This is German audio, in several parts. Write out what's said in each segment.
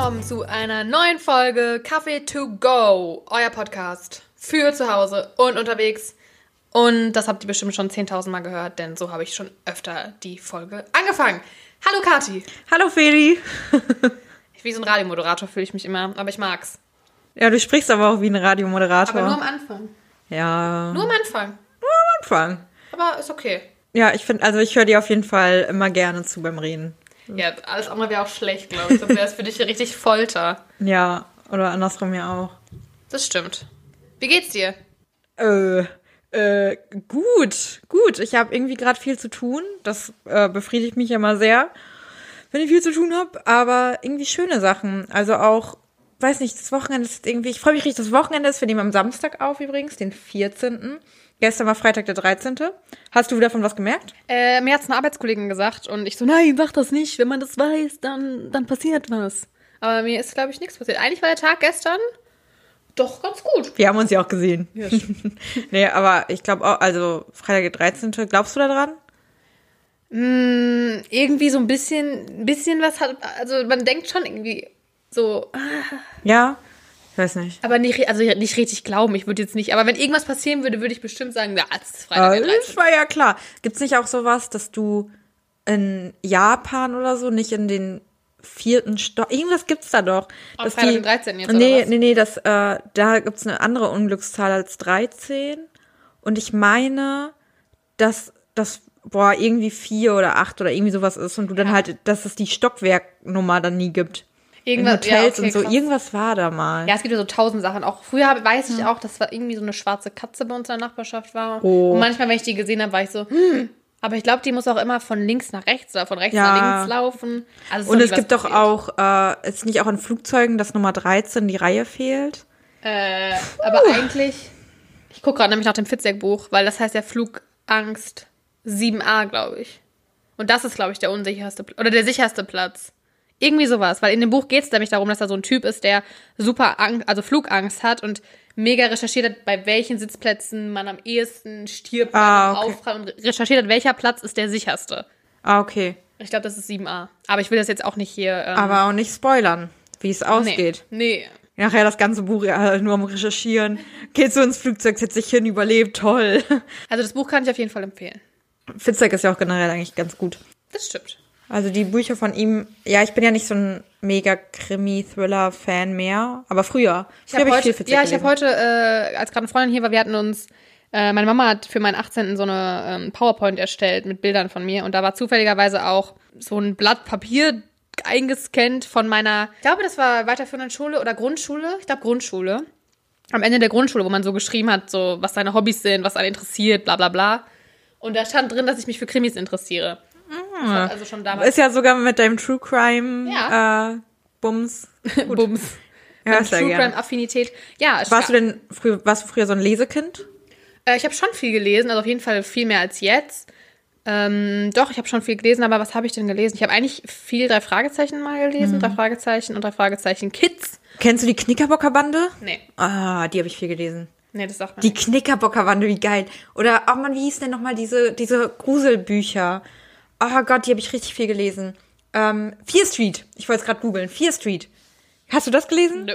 willkommen zu einer neuen Folge Kaffee to go, euer Podcast für zu Hause und unterwegs. Und das habt ihr bestimmt schon 10.000 Mal gehört, denn so habe ich schon öfter die Folge angefangen. Hallo Kati. Hallo Feli. Wie so ein Radiomoderator fühle ich mich immer, aber ich mag's. Ja, du sprichst aber auch wie ein Radiomoderator. Aber nur am Anfang. ja, Nur am Anfang. Anfang. Aber ist okay. Ja, ich finde, also ich höre dir auf jeden Fall immer gerne zu beim Reden. Ja, alles andere wäre auch schlecht, glaube ich. Dann wäre es für dich richtig Folter. Ja, oder andersrum ja auch. Das stimmt. Wie geht's dir? Äh, äh, gut, gut. Ich habe irgendwie gerade viel zu tun. Das äh, befriedigt mich immer sehr, wenn ich viel zu tun habe. Aber irgendwie schöne Sachen. Also auch, weiß nicht, das Wochenende ist irgendwie, ich freue mich richtig, das Wochenende ist, wir nehmen am Samstag auf übrigens, den 14. Gestern war Freitag der 13. Hast du wieder von was gemerkt? Äh, mir hat's eine Arbeitskollegin gesagt und ich so, nein, sag das nicht. Wenn man das weiß, dann, dann passiert was. Aber mir ist, glaube ich, nichts passiert. Eigentlich war der Tag gestern doch ganz gut. Wir haben uns ja auch gesehen. Ja, nee, aber ich glaube auch, also Freitag der 13. Glaubst du da dran? mm, irgendwie so ein bisschen, ein bisschen was hat, also man denkt schon irgendwie so, ah, Ja? Weiß nicht. aber nicht, also nicht richtig glauben, ich würde jetzt nicht, aber wenn irgendwas passieren würde, würde ich bestimmt sagen, ja, es ist Freitag das 13. war ja klar. Gibt's nicht auch sowas, dass du in Japan oder so nicht in den vierten Stock, irgendwas gibt's da doch. Am dass Freitag die, den 13. jetzt, oder nee, was? nee, nee, das, äh, da gibt's eine andere Unglückszahl als 13. Und ich meine, dass das, boah, irgendwie vier oder acht oder irgendwie sowas ist und du dann halt, dass es die Stockwerknummer dann nie gibt. In Irgendwas, ja, Hotels okay, und so. krass. Irgendwas war da mal. Ja, es gibt ja so tausend Sachen. Auch früher hab- weiß ich auch, dass war irgendwie so eine schwarze Katze bei uns in der Nachbarschaft war. Oh. Und manchmal, wenn ich die gesehen habe, war ich so, hm. Aber ich glaube, die muss auch immer von links nach rechts oder von rechts Ja. nach links laufen. Also Und es gibt doch auch, äh, ist nicht auch in Flugzeugen, dass Nummer 13 die Reihe fehlt? Äh, aber eigentlich, ich gucke gerade nämlich nach dem Fitzek-Buch, weil das heißt ja Flugangst 7a, glaube ich. Und das ist, glaube ich, der unsicherste oder der sicherste Platz. Irgendwie sowas, weil in dem Buch geht es nämlich darum, dass da so ein Typ ist, der super Angst, also Flugangst hat und mega recherchiert hat, bei welchen Sitzplätzen man am ehesten stirbt Ah, okay. Aufprall und recherchiert hat, welcher Platz ist der sicherste. Ah, okay. Ich glaube, das ist 7a. Aber ich will das jetzt auch nicht hier. Ähm, Aber auch nicht spoilern, wie es nee, ausgeht. Nee. Nachher das ganze Buch ja, nur am Recherchieren. Geht so ins Flugzeug, setzt sich hin, überlebt, toll. Also das Buch kann ich auf jeden Fall empfehlen. Fitzek ist ja auch generell eigentlich ganz gut. Das stimmt. Also die Bücher von ihm, ja, ich bin ja nicht so ein mega Krimi-Thriller-Fan mehr, aber früher. Ich Früher habe hab heute, viel ja, ich habe gelesen. heute, äh, als gerade eine Freundin hier war, wir hatten uns, äh, meine Mama hat für meinen 18. so eine ähm, PowerPoint erstellt mit Bildern von mir und da war zufälligerweise auch so ein Blatt Papier eingescannt von meiner, ich glaube, das war weiterführenden Schule oder Grundschule, ich glaube Grundschule. Am Ende der Grundschule, wo man so geschrieben hat, so was seine Hobbys sind, was einen interessiert, bla bla bla. Und da stand drin, dass ich mich für Krimis interessiere. Das hat also schon damals Ist ja sogar mit deinem True Crime Ja. äh, Bums. Bums. Hörst True. Crime Affinität. Ja, Warst du denn früher, warst du früher so ein Lesekind? Äh, ich habe schon viel gelesen, also auf jeden Fall viel mehr als jetzt. Ähm, doch, ich habe schon viel gelesen, aber was habe ich denn gelesen? Ich habe eigentlich viel drei Fragezeichen mal gelesen, Mhm. drei Fragezeichen und drei Fragezeichen Kids. Kennst du die Knickerbockerbande? Nee, Ah, die habe ich viel gelesen. nee, das sagt man Die. Knickerbockerbande, wie geil. Oder, oh man, wie hieß denn nochmal diese, diese Gruselbücher? Oh Gott, die habe ich richtig viel gelesen. Ähm, Fear Street. Ich wollte es gerade googeln. Fear Street. Hast du das gelesen? Nö.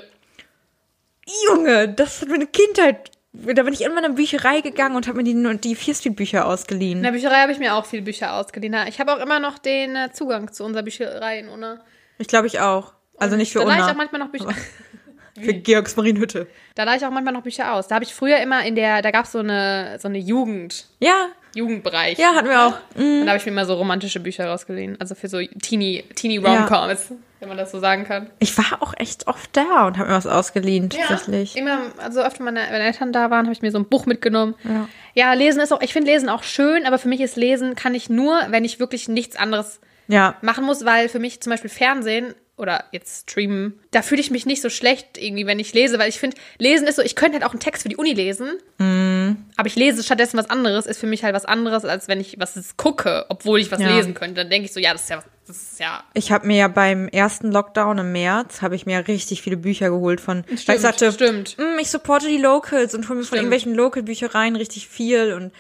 Junge, das hat meine Kindheit. Da bin ich immer in eine Bücherei gegangen und habe mir die, die Fear Street Bücher ausgeliehen. In der Bücherei habe ich mir auch viele Bücher ausgeliehen. Ich habe auch immer noch den äh, Zugang zu unserer Bücherei in Unna. Ich glaube ich auch. Also nicht für da leihe ich auch Unna. manchmal noch Bücher. Für Georgs Marienhütte. Da leihe ich auch manchmal noch Bücher aus. Da habe ich früher immer in der, da gab es so eine, so eine Jugend, Ja, Jugendbereich. ja, hatten wir auch. Und da habe ich mir immer so romantische Bücher rausgeliehen. Also für so Teenie, Teenie Romcoms, wenn man das so sagen kann. Ich war auch echt oft da und habe mir was ausgeliehen, tatsächlich. Immer, also öfter meine, meine Eltern da waren, habe ich mir so ein Buch mitgenommen. Ja. Ja, lesen ist auch, ich finde Lesen auch schön, aber für mich ist Lesen kann ich nur, wenn ich wirklich nichts anderes Ja, machen muss, weil für mich zum Beispiel Fernsehen oder jetzt streamen, da fühle ich mich nicht so schlecht irgendwie, wenn ich lese, weil ich finde, Lesen ist so, ich könnte halt auch einen Text für die Uni lesen, aber ich lese stattdessen was anderes, ist für mich halt was anderes, als wenn ich was gucke, obwohl ich was Ja. lesen könnte. Dann denke ich so, ja, das ist ja, das ist ja Ich habe mir ja beim ersten Lockdown im März habe ich mir ja richtig viele Bücher geholt von. weil Stimmt, ich sagte, stimmt. "Mm, ich supporte die Locals und hole mir von irgendwelchen Local-Büchereien richtig viel und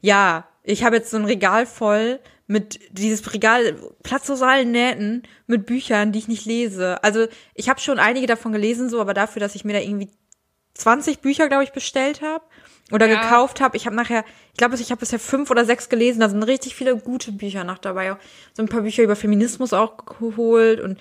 ja, ich habe jetzt so ein Regal voll mit dieses Regal Platz aus allen Nähten mit Büchern, die ich nicht lese. Also ich habe schon einige davon gelesen, so, aber dafür, dass ich mir da irgendwie 20 Bücher, glaube ich, bestellt habe oder Ja. gekauft habe. Ich habe nachher, ich glaube, ich habe bisher fünf oder sechs gelesen. Da sind richtig viele gute Bücher noch dabei. So ein paar Bücher über Feminismus auch geholt und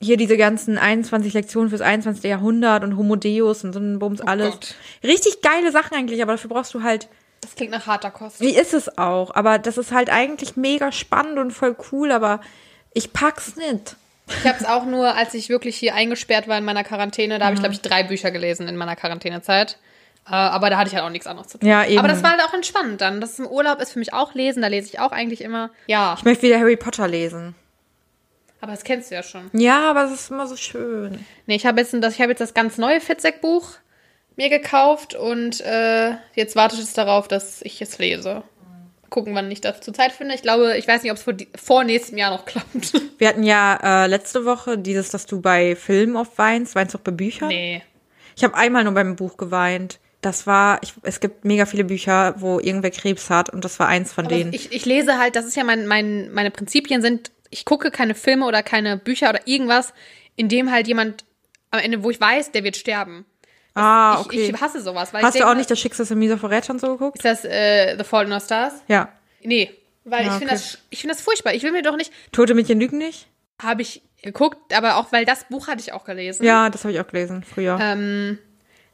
hier diese ganzen 21 Lektionen fürs 21. Jahrhundert und Homo Deus und so ein Bums alles. Gott. Richtig geile Sachen eigentlich, aber dafür brauchst du halt Das klingt nach harter Kost. wie ist es auch? Aber das ist halt eigentlich mega spannend und voll cool, aber ich pack's nicht. Ich habe es auch nur, als ich wirklich hier eingesperrt war in meiner Quarantäne, da habe ich, glaube ich, drei Bücher gelesen in meiner Quarantänezeit. Äh, aber da hatte ich halt auch nichts anderes zu tun. Ja, eben. Aber das war halt auch entspannend dann. Das im Urlaub ist für mich auch lesen, da lese ich auch eigentlich immer. Ja, Ich möchte wieder Harry Potter lesen. aber das kennst du ja schon. Ja, aber es ist immer so schön. Nee, ich habe jetzt, das, ich hab jetzt das ganz neue Fitzek-Buch mir gekauft und äh, jetzt wartet es darauf, dass ich es lese. Gucken, wann ich dazu Zeit finde. Ich glaube, ich weiß nicht, ob es vor, vor nächstem Jahr noch klappt. Wir hatten ja äh, letzte Woche dieses, dass du bei Filmen oft weinst. Weinst du auch bei Büchern? nee. Ich habe einmal nur beim Buch geweint. Das war, ich, es gibt mega viele Bücher, wo irgendwer Krebs hat und das war eins von Aber denen. ich, ich lese halt, das ist ja mein, mein, meine Prinzipien sind, ich gucke keine Filme oder keine Bücher oder irgendwas, in dem halt jemand am Ende, wo ich weiß, der wird sterben. ah, Ich, okay. ich hasse sowas. Hast ich du auch nicht das Schicksal der Mieser Verräter und so geguckt? Ist das äh, The Fault in Our Stars? Ja. Nee. Weil Ja, ich finde okay. das, ich finde das furchtbar. Ich will mir doch nicht, Tote Mädchen lügen nicht? habe ich geguckt, aber auch, weil das Buch hatte ich auch gelesen. Ja, das habe ich auch gelesen früher. Ähm,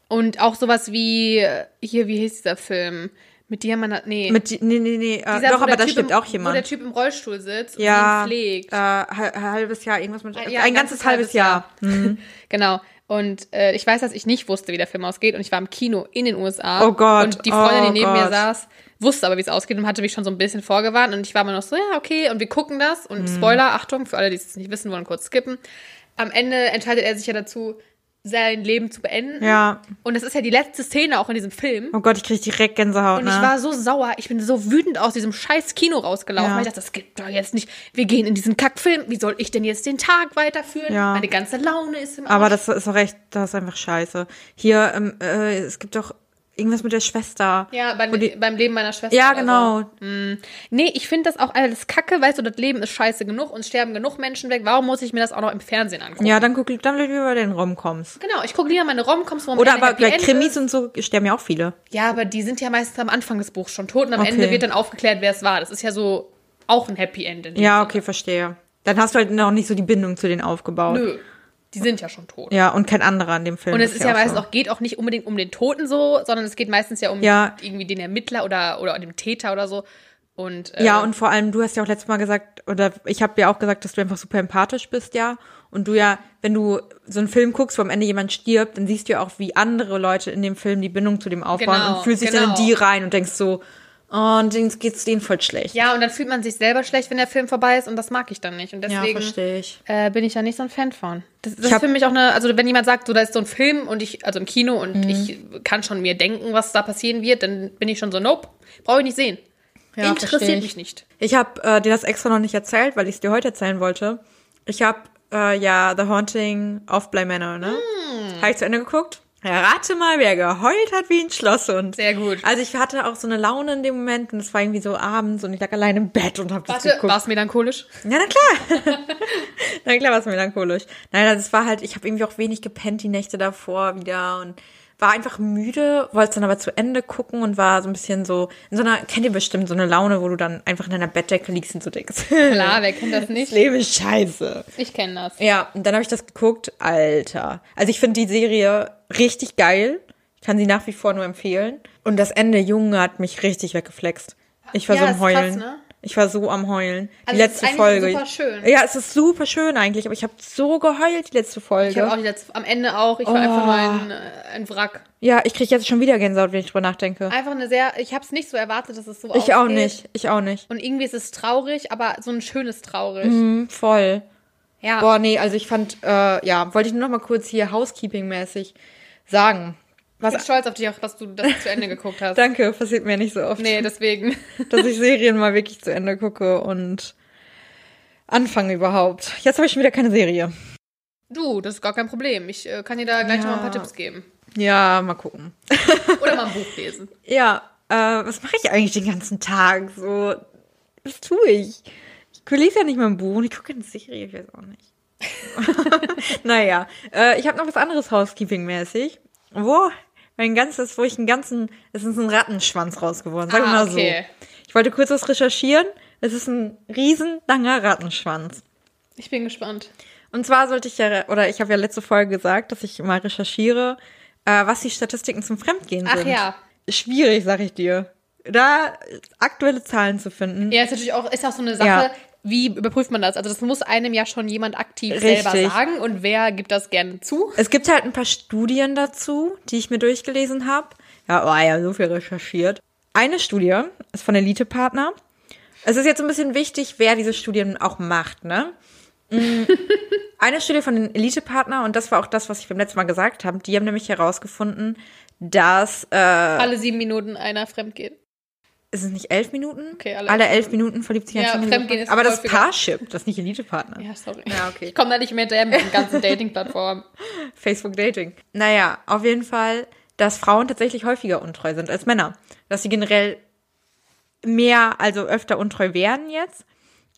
und auch sowas wie, hier, wie hieß dieser Film? Mit Diamant, nee. Mit, nee, nee, nee. Äh, Dieser, doch, aber da Typ stimmt im, auch Wo der jemand. Typ im Rollstuhl sitzt und Ja, ihn pflegt. äh, hal- halbes Jahr, irgendwas mit. Ja, ein ganzes halbes Jahr. Mhm. Genau. Und äh, ich weiß, dass ich nicht wusste, wie der Film ausgeht. Und ich war im Kino in den USA. Oh Gott, Und die Freundin, oh die neben mir Gott. saß, wusste aber, wie es ausgeht und hatte mich schon so ein bisschen vorgewarnt. Und ich war immer noch so, ja, okay. Und wir gucken das. Und Mhm. Spoiler, Achtung, für alle, die es nicht wissen wollen, kurz skippen. Am Ende entscheidet er sich ja dazu, sein Leben zu beenden. Ja. Und das ist ja die letzte Szene auch in diesem Film. Oh Gott, ich krieg direkt Gänsehaut. Und ne? ich war so sauer, ich bin so wütend aus diesem scheiß Kino rausgelaufen, Ja. weil ich dachte, das geht doch jetzt nicht. Wir gehen in diesen Kackfilm, wie soll ich denn jetzt den Tag weiterführen? Ja. Meine ganze Laune ist im Arsch. Aber das ist auch echt, das ist einfach scheiße. Hier, ähm, äh, es gibt doch irgendwas mit der Schwester. Ja, beim, Wo die- beim Leben meiner Schwester. Ja, genau. So. Mm. Nee, ich finde das auch alles kacke, weißt du, das Leben ist scheiße genug und sterben genug Menschen weg. Warum muss ich mir das auch noch im Fernsehen angucken? Ja, dann guck, dann lieber den Romcoms. Genau, ich gucke lieber meine Romcoms, wo Oder aber bei End Krimis ist. und so sterben ja auch viele. Ja, aber die sind ja meistens am Anfang des Buchs schon tot und am Okay. Ende wird dann aufgeklärt, wer es war. Das ist ja so auch ein Happy End. Ja, Sinne. okay, verstehe. Dann hast du halt noch nicht so die Bindung zu denen aufgebaut. Nö, die sind ja schon tot. Ja, und kein anderer in dem Film. Und es ist ja auch meistens so. auch, geht auch nicht unbedingt um den Toten so, sondern es geht meistens ja um Ja. irgendwie den Ermittler oder, oder dem Täter oder so. Und, äh, Ja, und vor allem, du hast ja auch letztes Mal gesagt, oder ich habe ja auch gesagt, dass du einfach super empathisch bist, ja. Und du ja, wenn du so einen Film guckst, wo am Ende jemand stirbt, dann siehst du ja auch, wie andere Leute in dem Film die Bindung zu dem aufbauen Genau, und fühlst dich dann in genau. die rein und denkst so, und denen geht's denen voll schlecht. ja, und dann fühlt man sich selber schlecht, wenn der Film vorbei ist und das mag ich dann nicht. Und Ja, deswegen verstehe ich. äh, bin ich da nicht so ein Fan von. Das, das ist für mich auch eine, also wenn jemand sagt, so da ist so ein Film und ich, also im Kino und Mhm. ich kann schon mir denken, was da passieren wird, dann bin ich schon so, nope, brauche ich nicht sehen. Ja, Interessiert ich. mich nicht. Ich habe äh, dir das extra noch nicht erzählt, weil ich es dir heute erzählen wollte. Ich habe äh, ja The Haunting of Bly Manor, ne? Hm. Habe ich zu Ende geguckt? Ja, rate mal, wer geheult hat wie ein Schlosshund. Sehr gut. Also ich hatte auch so eine Laune in dem Moment und es war irgendwie so abends und ich lag allein im Bett und habe das geguckt. war es melancholisch? Ja, na klar. na klar war es melancholisch. Nein, also es war halt, ich habe irgendwie auch wenig gepennt die Nächte davor wieder und war einfach müde, wollte dann aber zu Ende gucken und war so ein bisschen so, in so einer, kennt ihr bestimmt, so eine Laune, wo du dann einfach in deiner Bettdecke liegst und so denkst, Klar, wer kennt das das nicht? Leben ist scheiße. Ich kenne das. Ja, und dann habe ich das geguckt, Alter. Also ich finde die Serie richtig geil. Ich kann sie nach wie vor nur empfehlen. Und das Ende, Junge, hat mich richtig weggeflext. Ich war Ja, so ist am krass, Heulen. ne? Ich war so am Heulen. Also die es ist letzte Folge. super schön. Ja, es ist super schön eigentlich, aber ich habe so geheult die letzte Folge. Ich habe auch die letzte, am Ende auch, ich war Oh. einfach nur ein, äh, ein Wrack. ja, ich kriege jetzt schon wieder Gänsehaut, wenn ich drüber nachdenke. Einfach eine sehr, ich habe es nicht so erwartet, dass es so Ich auch nicht. Ich auch nicht. Und irgendwie ist es traurig, aber so ein schönes traurig. Hm, voll. Ja. Boah, nee, also ich fand, äh, ja, wollte ich nur noch mal kurz hier Housekeeping-mäßig sagen. Ich bin stolz auf dich auch, dass du das zu Ende geguckt hast. Danke, passiert mir nicht so oft. Nee, deswegen. dass ich Serien mal wirklich zu Ende gucke und anfange überhaupt. Jetzt habe ich schon wieder keine Serie. Du, das ist gar kein Problem. Ich äh, kann dir da gleich Ja. noch mal ein paar Tipps geben. Ja, mal gucken. Oder mal ein Buch lesen. Ja, äh, was mache ich eigentlich den ganzen Tag? So Was tue ich? Ich lese ja nicht mal ein Buch und ich gucke eine Serie, ich weiß auch nicht. naja, äh, ich habe noch was anderes Housekeeping-mäßig. Wo mein ganzes, wo ich einen ganzen, es ist ein Rattenschwanz rausgeworden, sag Ah, mal okay. so. Ich wollte kurz was recherchieren. Es ist ein riesenlanger Rattenschwanz. Ich bin gespannt. Und zwar sollte ich ja, oder ich habe ja letzte Folge gesagt, dass ich mal recherchiere, äh, was die Statistiken zum Fremdgehen Ach sind. ja. Schwierig, sag ich dir. Da aktuelle Zahlen zu finden. Ja, ist natürlich auch, ist auch so eine Sache, Ja. Wie überprüft man das? Also das muss einem ja schon jemand aktiv Richtig. selber sagen und wer gibt das gerne zu? Es gibt halt ein paar Studien dazu, die ich mir durchgelesen habe. Ja, oh ja, so viel recherchiert. Eine Studie ist von Elite Partner. Es ist jetzt ein bisschen wichtig, wer diese Studien auch macht, ne? Mm, Eine Studie von den Elite Partner und das war auch das, was ich beim letzten Mal gesagt habe. Die haben nämlich herausgefunden, dass äh, Alle sieben Minuten einer fremd geht. Ist es nicht elf Minuten? Okay, alle alle, elf Minuten verliebt sich ein Ja. Fremdgehen ist Aber das. Parship, das ist nicht Elite Partner. Ja, sorry. Ja, okay. Ich komme da nicht mehr hinterher mit den ganzen Dating-Plattformen. Facebook Dating. Naja, auf jeden Fall, dass Frauen tatsächlich häufiger untreu sind als Männer. Dass sie generell mehr, also öfter untreu werden jetzt.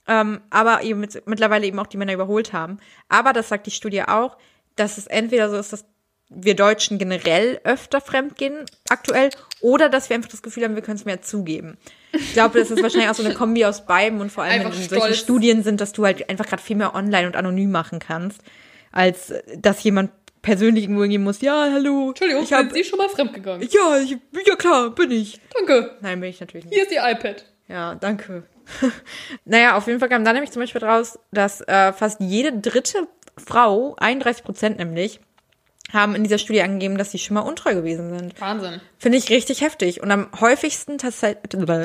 Ähm, aber eben mit, mittlerweile eben auch die Männer überholt haben. Aber das sagt die Studie auch, dass es entweder so ist, dass wir Deutschen generell öfter fremdgehen aktuell oder dass wir einfach das Gefühl haben, wir können es mehr zugeben. Ich glaube, das ist wahrscheinlich auch so eine Kombi aus beiden und vor allem, Einfach wenn solche. Studien sind, dass du halt einfach gerade viel mehr online und anonym machen kannst, als äh, dass jemand persönlich irgendwo hingehen muss, ja, hallo. Entschuldigung, ich hab, sind Sie schon mal fremd gegangen? ja, ich, ja klar, bin ich. Danke. Nein, bin ich natürlich nicht. Hier ist Ihr iPad. Ja, danke. naja, auf jeden Fall kam da nämlich zum Beispiel raus, dass äh, fast jede dritte Frau, 31 Prozent nämlich, haben in dieser Studie angegeben, dass sie schon mal untreu gewesen sind. Wahnsinn. Finde ich richtig heftig. Und am häufigsten tats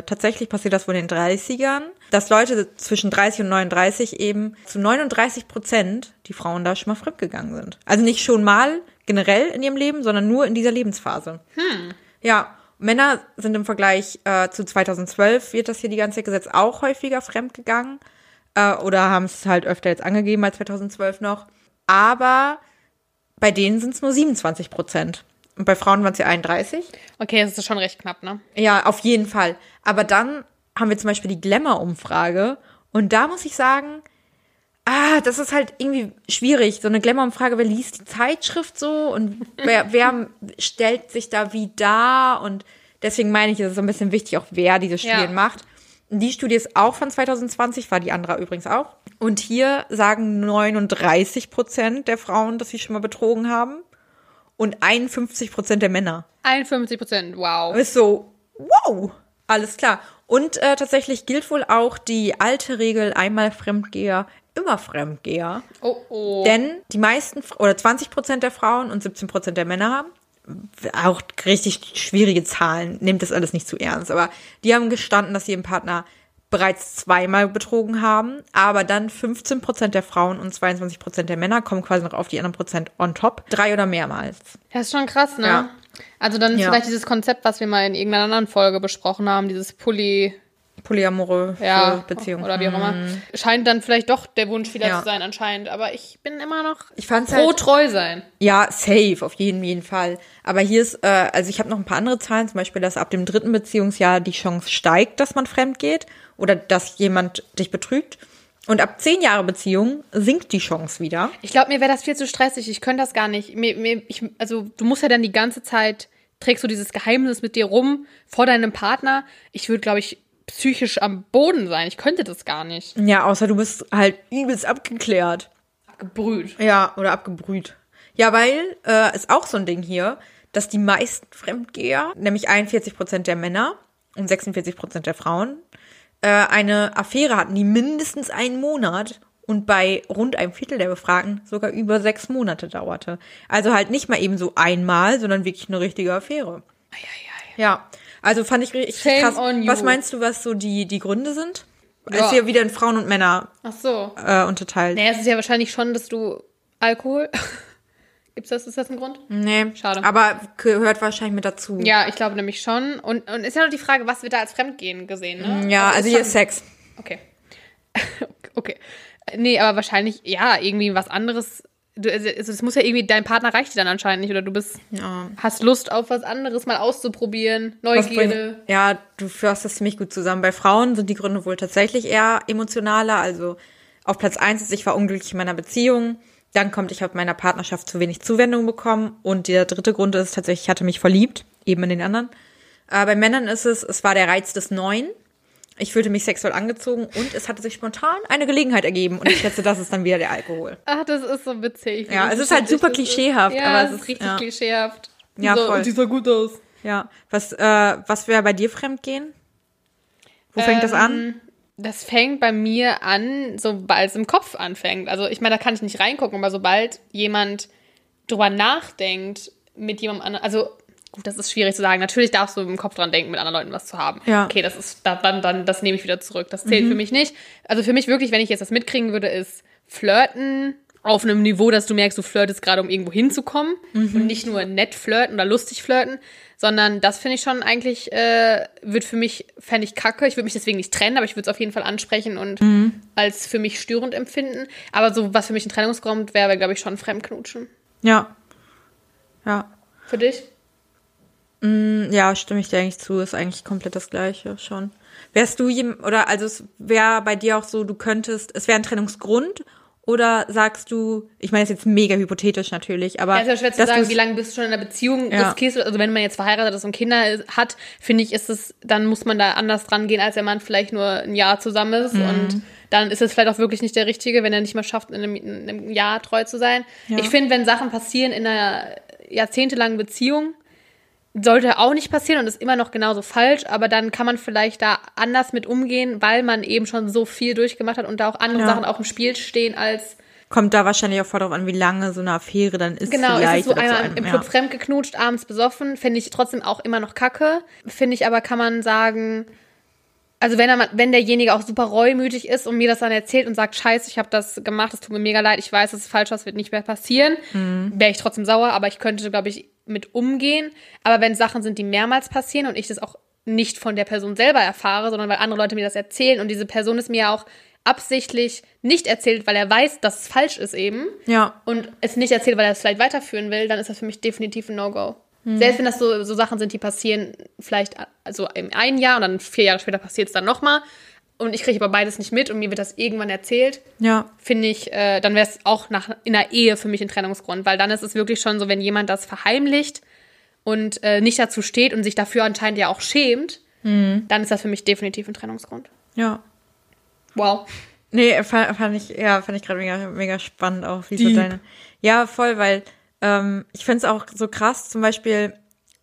tatsächlich passiert das wohl in den 30ern, dass Leute zwischen 30 und 39 eben zu 39 Prozent die Frauen da schon mal fremdgegangen sind. Also nicht schon mal generell in ihrem Leben, sondern nur in dieser Lebensphase. Ja, Männer sind im Vergleich äh, zu 2012, wird das hier die ganze Zeit gesetzt, auch häufiger fremdgegangen. Äh, oder haben es halt öfter jetzt angegeben als 2012 noch. Aber bei denen sind es nur 27 Prozent. Und bei Frauen waren es ja 31. Okay, das ist schon recht knapp, ne? Ja, auf jeden Fall. Aber dann haben wir zum Beispiel die Glamour-Umfrage. Und da muss ich sagen, ah, das ist halt irgendwie schwierig. So eine Glamour-Umfrage, wer liest die Zeitschrift so und wer, wer stellt sich da wie dar? Und deswegen meine ich, es ist so ein bisschen wichtig, auch wer diese Studien Ja. macht. Die Studie ist auch von 2020, war die andere übrigens auch. Und hier sagen 39 Prozent der Frauen, dass sie schon mal betrogen haben. Und 51 Prozent der Männer. 51 Prozent, wow. Ist so, wow, alles klar. Und äh, tatsächlich gilt wohl auch die alte Regel, einmal Fremdgeher, immer Fremdgeher. Oh, oh. Denn die meisten, oder 20 Prozent der Frauen und 17 Prozent der Männer haben, auch richtig schwierige Zahlen, nehmt das alles nicht zu ernst, aber die haben gestanden, dass sie ihren Partner bereits zweimal betrogen haben, aber dann 15 Prozent der Frauen und 22 Prozent der Männer kommen quasi noch auf die anderen Prozent on top, drei oder mehrmals. Das ist schon krass, ne? Ja. Also dann ist Ja. vielleicht dieses Konzept, was wir mal in irgendeiner anderen Folge besprochen haben, dieses Poly, Polyamore ja, Beziehung. oder wie auch immer, scheint dann vielleicht doch der Wunsch wieder Ja. zu sein anscheinend. Aber ich bin immer noch Ich fand's pro halt- treu sein. Ja, safe, auf jeden, jeden Fall. Aber hier ist, äh, also ich habe noch ein paar andere Zahlen, zum Beispiel, dass ab dem dritten Beziehungsjahr die Chance steigt, dass man fremd geht oder dass jemand dich betrügt. Und ab zehn Jahre Beziehung sinkt die Chance wieder. Ich glaube, mir wäre das viel zu stressig. Ich könnte das gar nicht. Mir, mir, ich, also du musst ja dann die ganze Zeit, trägst du dieses Geheimnis mit dir rum vor deinem Partner. Ich würde, glaube ich, psychisch am Boden sein. Ich könnte das gar nicht. Ja, außer du bist halt übelst abgeklärt. Gebrüht. Ja, oder abgebrüht. Ja, weil äh, ist auch so ein Ding hier, dass die meisten Fremdgeher, nämlich 41 Prozent der Männer und 46 Prozent der Frauen, äh, eine Affäre hatten, die mindestens einen Monat und bei rund einem Viertel der Befragten sogar über sechs Monate dauerte. Also halt nicht mal eben so einmal, sondern wirklich eine richtige Affäre. Ja, also fand ich richtig Shame krass. Was meinst du, was so die, die Gründe sind? Ja. Ist ja wieder in Frauen und Männer Ach so. äh, unterteilt. Naja, es ist ja wahrscheinlich schon, dass du Alkohol. Gibt's das? Ist das ein Grund? Nee, Schade. Aber gehört wahrscheinlich mit dazu. Ja, ich glaube nämlich schon. Und, und ist ja noch die Frage, was wird da als Fremdgehen gesehen, ne? Ja, also, hier schon- ist Sex. Okay. okay. Nee, aber wahrscheinlich, ja, irgendwie was anderes du, also es muss ja irgendwie, dein Partner reicht dir dann anscheinend nicht oder du bist, Ja. hast Lust auf was anderes mal auszuprobieren, Neugierde. bringt- Ja, du führst das ziemlich gut zusammen. Bei Frauen sind die Gründe wohl tatsächlich eher emotionaler. Also auf Platz eins ist, ich war unglücklich in meiner Beziehung. Dann kommt, ich habe in meiner Partnerschaft zu wenig Zuwendung bekommen. Und der dritte Grund ist tatsächlich, ich hatte mich verliebt, eben in den anderen. Äh, bei Männern ist es, es war der Reiz des Neuen. Ich fühlte mich sexuell angezogen und es hatte sich spontan eine Gelegenheit ergeben. Und ich schätze, das ist dann wieder der Alkohol. Ach, das ist so witzig. Ja, es ist halt super klischeehaft, ja, aber es ist richtig ja. klischeehaft. Ja, so, voll. Und die sah gut aus. Ja. Was, äh, was wäre bei dir Fremdgehen? Wo fängt das an? Ähm, Das fängt bei mir an, sobald es im Kopf anfängt. Also ich meine, da kann ich nicht reingucken, aber sobald jemand drüber nachdenkt, mit jemandem anderen, also gut, das ist schwierig zu sagen. Natürlich darfst du im Kopf dran denken, mit anderen Leuten was zu haben. Ja. Okay, das ist, da- dann, dann, das nehme ich wieder zurück. Das zählt Mhm. für mich nicht. Also für mich wirklich, wenn ich jetzt das mitkriegen würde, ist Flirten auf einem Niveau, dass du merkst, du flirtest gerade, um irgendwo hinzukommen Mhm. und nicht nur nett flirten oder lustig flirten, sondern das finde ich schon eigentlich, äh, wird für mich, fände ich kacke. Ich würde mich deswegen nicht trennen, aber ich würde es auf jeden Fall ansprechen und Mhm. als für mich störend empfinden. Aber so, was für mich ein Trennungsgrund wäre, wäre, glaube ich, schon Fremdknutschen. Ja. Ja. Für dich? Ja, stimme ich dir eigentlich zu, ist eigentlich komplett das Gleiche schon. Wärst du jem, oder also es wäre bei dir auch so, du könntest, es wäre ein Trennungsgrund oder sagst du, ich meine, das ist jetzt mega hypothetisch natürlich, aber Ja, ist ja schwer zu sagen, wie lange bist du schon in einer Beziehung Ja. riskierst. du- Also wenn man jetzt verheiratet ist und Kinder hat, finde ich, ist es, dann muss man da anders dran gehen, als wenn man vielleicht nur ein Jahr zusammen ist. Mhm. Und dann ist es vielleicht auch wirklich nicht der Richtige, wenn er nicht mal schafft, in einem, in einem Jahr treu zu sein. Ja. Ich finde, wenn Sachen passieren in einer jahrzehntelangen Beziehung, sollte auch nicht passieren und ist immer noch genauso falsch, aber dann kann man vielleicht da anders mit umgehen, weil man eben schon so viel durchgemacht hat und da auch andere Ja. Sachen auf dem Spiel stehen als kommt da wahrscheinlich auch voll drauf an, wie lange so eine Affäre dann ist. Genau, ist es vielleicht so einmal einem- im ja. Club fremdgeknutscht, abends besoffen, finde ich trotzdem auch immer noch kacke. Finde ich aber, kann man sagen, also wenn, er, wenn derjenige auch super reumütig ist und mir das dann erzählt und sagt, scheiße, ich habe das gemacht, es tut mir mega leid, ich weiß, das ist falsch, das wird nicht mehr passieren, Mhm. wäre ich trotzdem sauer, aber ich könnte, glaube ich, mit umgehen. Aber wenn Sachen sind, die mehrmals passieren und ich das auch nicht von der Person selber erfahre, sondern weil andere Leute mir das erzählen und diese Person es mir auch absichtlich nicht erzählt, weil er weiß, dass es falsch ist eben Ja, und es nicht erzählt, weil er es vielleicht weiterführen will, dann ist das für mich definitiv ein No-Go. Mhm. Selbst wenn das so, so Sachen sind, die passieren vielleicht also im einen Jahr und dann vier Jahre später passiert es dann nochmal und ich kriege aber beides nicht mit und mir wird das irgendwann erzählt, ja, finde ich, äh, dann wäre es auch nach, in der Ehe für mich ein Trennungsgrund, weil dann ist es wirklich schon so, wenn jemand das verheimlicht und äh, nicht dazu steht und sich dafür anscheinend ja auch schämt, Mhm. dann ist das für mich definitiv ein Trennungsgrund. ja. Wow. Nee, fand, fand ich, ja, fand ich gerade mega, mega spannend auch, wie so Deep. deine. Ja, voll, weil ähm, ich find's auch so krass, zum Beispiel,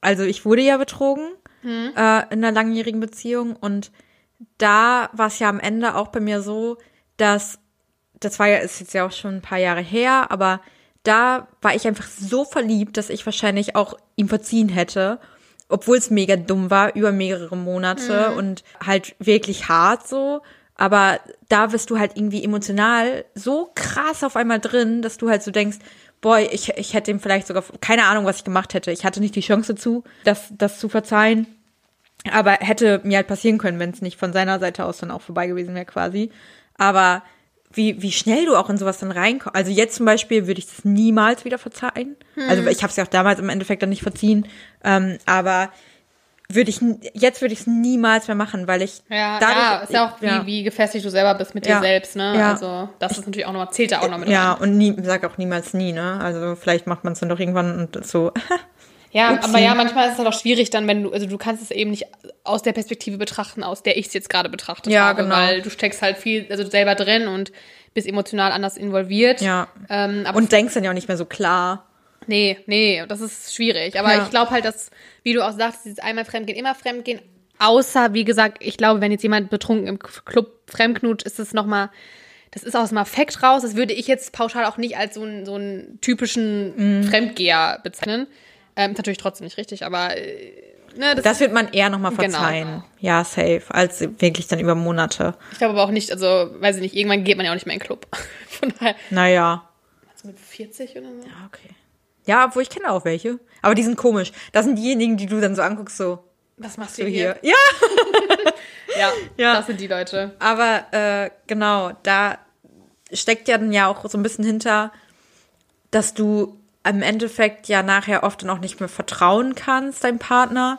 also ich wurde ja betrogen Mhm. äh, in einer langjährigen Beziehung und da war es ja am Ende auch bei mir so, dass, das war ja, ist jetzt ja auch schon ein paar Jahre her, aber da war ich einfach so verliebt, dass ich wahrscheinlich auch ihm verziehen hätte, obwohl es mega dumm war, über mehrere Monate Mhm. und halt wirklich hart so. Aber da bist du halt irgendwie emotional so krass auf einmal drin, dass du halt so denkst, boah, ich, ich hätte ihm vielleicht sogar, keine Ahnung, was ich gemacht hätte. Ich hatte nicht die Chance dazu, das, das zu verzeihen. Aber hätte mir halt passieren können, wenn es nicht von seiner Seite aus dann auch vorbei gewesen wäre quasi. Aber wie, wie schnell du auch in sowas dann reinkommst. Also jetzt zum Beispiel würde ich das niemals wieder verzeihen. Also ich habe es ja auch damals im Endeffekt dann nicht verziehen. Ähm, aber würde ich jetzt würde ich es niemals mehr machen, weil ich Ja, dadurch, ja, ist ja auch, wie, ja. wie gefestigt du selber bist mit Ja. dir selbst, ne? Ja. Also, das ist natürlich auch noch, zählt ja auch noch mit ja rein. und nie, sag auch niemals nie, ne? Also vielleicht macht man es dann doch irgendwann und so. Ja, Upsi. aber ja, manchmal ist es dann auch schwierig dann, wenn du, also du kannst es eben nicht aus der Perspektive betrachten, aus der ich es jetzt gerade betrachtet Ja, habe, genau. weil du steckst halt viel, also selber drin und bist emotional anders involviert. Ja. Ähm, Und denkst dann ja auch nicht mehr so klar. Nee, nee, das ist schwierig. Aber Ja. ich glaube halt, dass, wie du auch sagst, dieses einmal Fremdgehen, immer Fremdgehen. Außer, wie gesagt, ich glaube, wenn jetzt jemand betrunken im Club fremdknutscht, ist es nochmal, das ist aus dem Affekt raus. Das würde ich jetzt pauschal auch nicht als so einen, so einen typischen Mhm. Fremdgeher bezeichnen. Ähm, natürlich trotzdem nicht richtig, aber äh, ne, das, Das wird man eher nochmal Genau. verzeihen. Ja, safe. Als wirklich dann über Monate. ich glaube aber auch nicht, also, weiß ich nicht, irgendwann geht man ja auch nicht mehr in den Club. Von daher, Naja. also mit 40 oder so? Ja, okay. Ja, obwohl ich kenne auch welche. Aber die sind komisch. Das sind diejenigen, die du dann so anguckst, so, Was machst du hier. hier? Ja, Ja, Ja. das sind die Leute. aber äh, genau, da steckt ja dann ja auch so ein bisschen hinter, dass du im Endeffekt ja nachher oft dann auch nicht mehr vertrauen kannst, deinem Partner.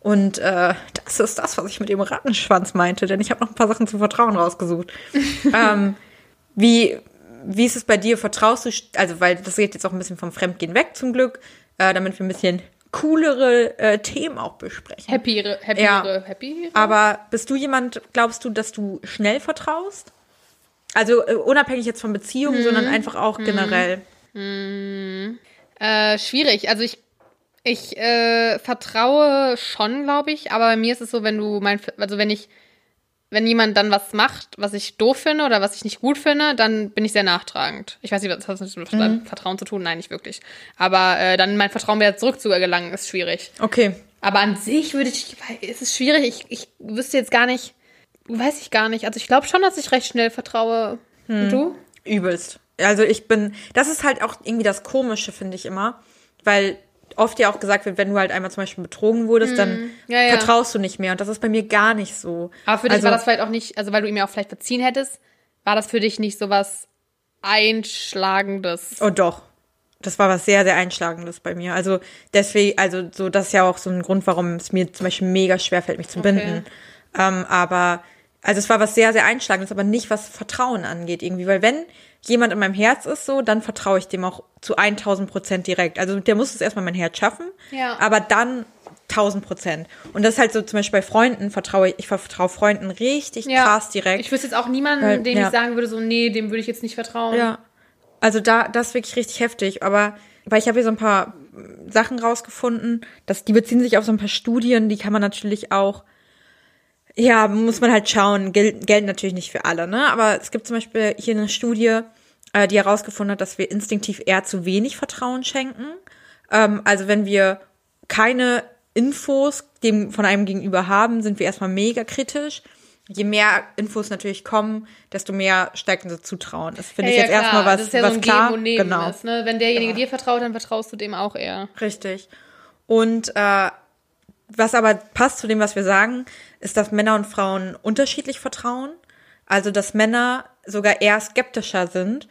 Und äh, das ist das, was ich mit dem Rattenschwanz meinte, denn ich habe noch ein paar Sachen zum Vertrauen rausgesucht. ähm, wie, wie ist es bei dir? Vertraust du, also weil das geht jetzt auch ein bisschen vom Fremdgehen weg zum Glück, äh, damit wir ein bisschen coolere äh, Themen auch besprechen. Happy, happy, Ja. happy. Aber bist du jemand, glaubst du, dass du schnell vertraust? Also äh, unabhängig jetzt von Beziehungen, sondern einfach auch generell. Äh, schwierig. Also ich, ich äh, vertraue schon, glaube ich, aber bei mir ist es so, wenn du mein, also wenn ich, wenn jemand dann was macht, was ich doof finde oder was ich nicht gut finde, dann bin ich sehr nachtragend. Ich weiß nicht, was hat das mit Vertrauen zu tun? Nein, nicht wirklich. Aber äh, dann mein Vertrauen wieder zurückzugelangen, ist schwierig. Okay. Aber an sich würde ich, es ist schwierig. Ich, ich wüsste jetzt gar nicht, weiß ich gar nicht. Also ich glaube schon, dass ich recht schnell vertraue. Und du? Übelst. Also ich bin, das ist halt auch irgendwie das Komische, finde ich immer, weil oft ja auch gesagt wird, wenn du halt einmal zum Beispiel betrogen wurdest, dann Hm. Ja, ja. vertraust du nicht mehr. Und das ist bei mir gar nicht so. Aber für dich also, war das vielleicht auch nicht, also weil du ihm ja auch vielleicht verziehen hättest, war das für dich nicht so was Einschlagendes? Oh doch. Das war was sehr, sehr Einschlagendes bei mir. Also deswegen, also so, das ist ja auch so ein Grund, warum es mir zum Beispiel mega schwer fällt, mich zu binden. Ähm, aber, also es war was sehr, sehr Einschlagendes, aber nicht was Vertrauen angeht irgendwie. Weil wenn jemand in meinem Herz ist so, dann vertraue ich dem auch zu 1000 Prozent direkt. Also der muss es erstmal mein Herz schaffen, Ja. aber dann 1000 Prozent. Und das ist halt so zum Beispiel bei Freunden vertraue ich, ich vertraue Freunden richtig krass direkt. Ich wüsste jetzt auch niemanden, Weil- dem ja. ich sagen würde, so, nee, dem würde ich jetzt nicht vertrauen. Ja. Also da, das ist wirklich richtig heftig. Aber, weil ich habe hier so ein paar mm, Sachen rausgefunden, dass die beziehen sich auf so ein paar Studien, die kann man natürlich auch, ja, muss man halt schauen, gel gelten natürlich nicht für alle, ne? Aber es gibt zum Beispiel hier eine Studie, äh, die herausgefunden hat, dass wir instinktiv eher zu wenig Vertrauen schenken. Ähm, also wenn wir keine Infos dem von einem gegenüber haben, sind wir erstmal mega kritisch. Je mehr Infos natürlich kommen, desto mehr steigt unser Zutrauen. Das finde ich Ja, jetzt ja, erstmal was, das ist ja was so ein klar. Geben und Nehmen genau, ist, ne? Wenn derjenige dir vertraut, dann vertraust du dem auch eher. richtig. Und äh, was aber passt zu dem, was wir sagen, ist, dass Männer und Frauen unterschiedlich vertrauen. Also dass Männer sogar eher skeptischer sind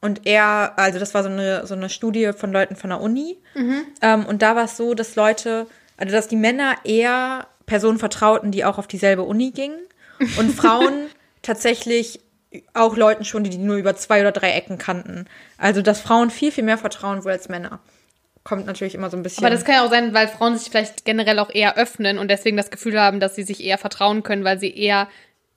und eher, also das war so eine so eine Studie von Leuten von der Uni. Ähm, und da war es so, dass Leute, also dass die Männer eher Personen vertrauten, die auch auf dieselbe Uni gingen und Frauen tatsächlich auch Leuten schon, die die nur über zwei oder drei Ecken kannten. Also dass Frauen viel, viel mehr vertrauen wohl als Männer. Kommt natürlich immer so ein bisschen. Aber das kann ja auch sein, weil Frauen sich vielleicht generell auch eher öffnen und deswegen das Gefühl haben, dass sie sich eher vertrauen können, weil sie eher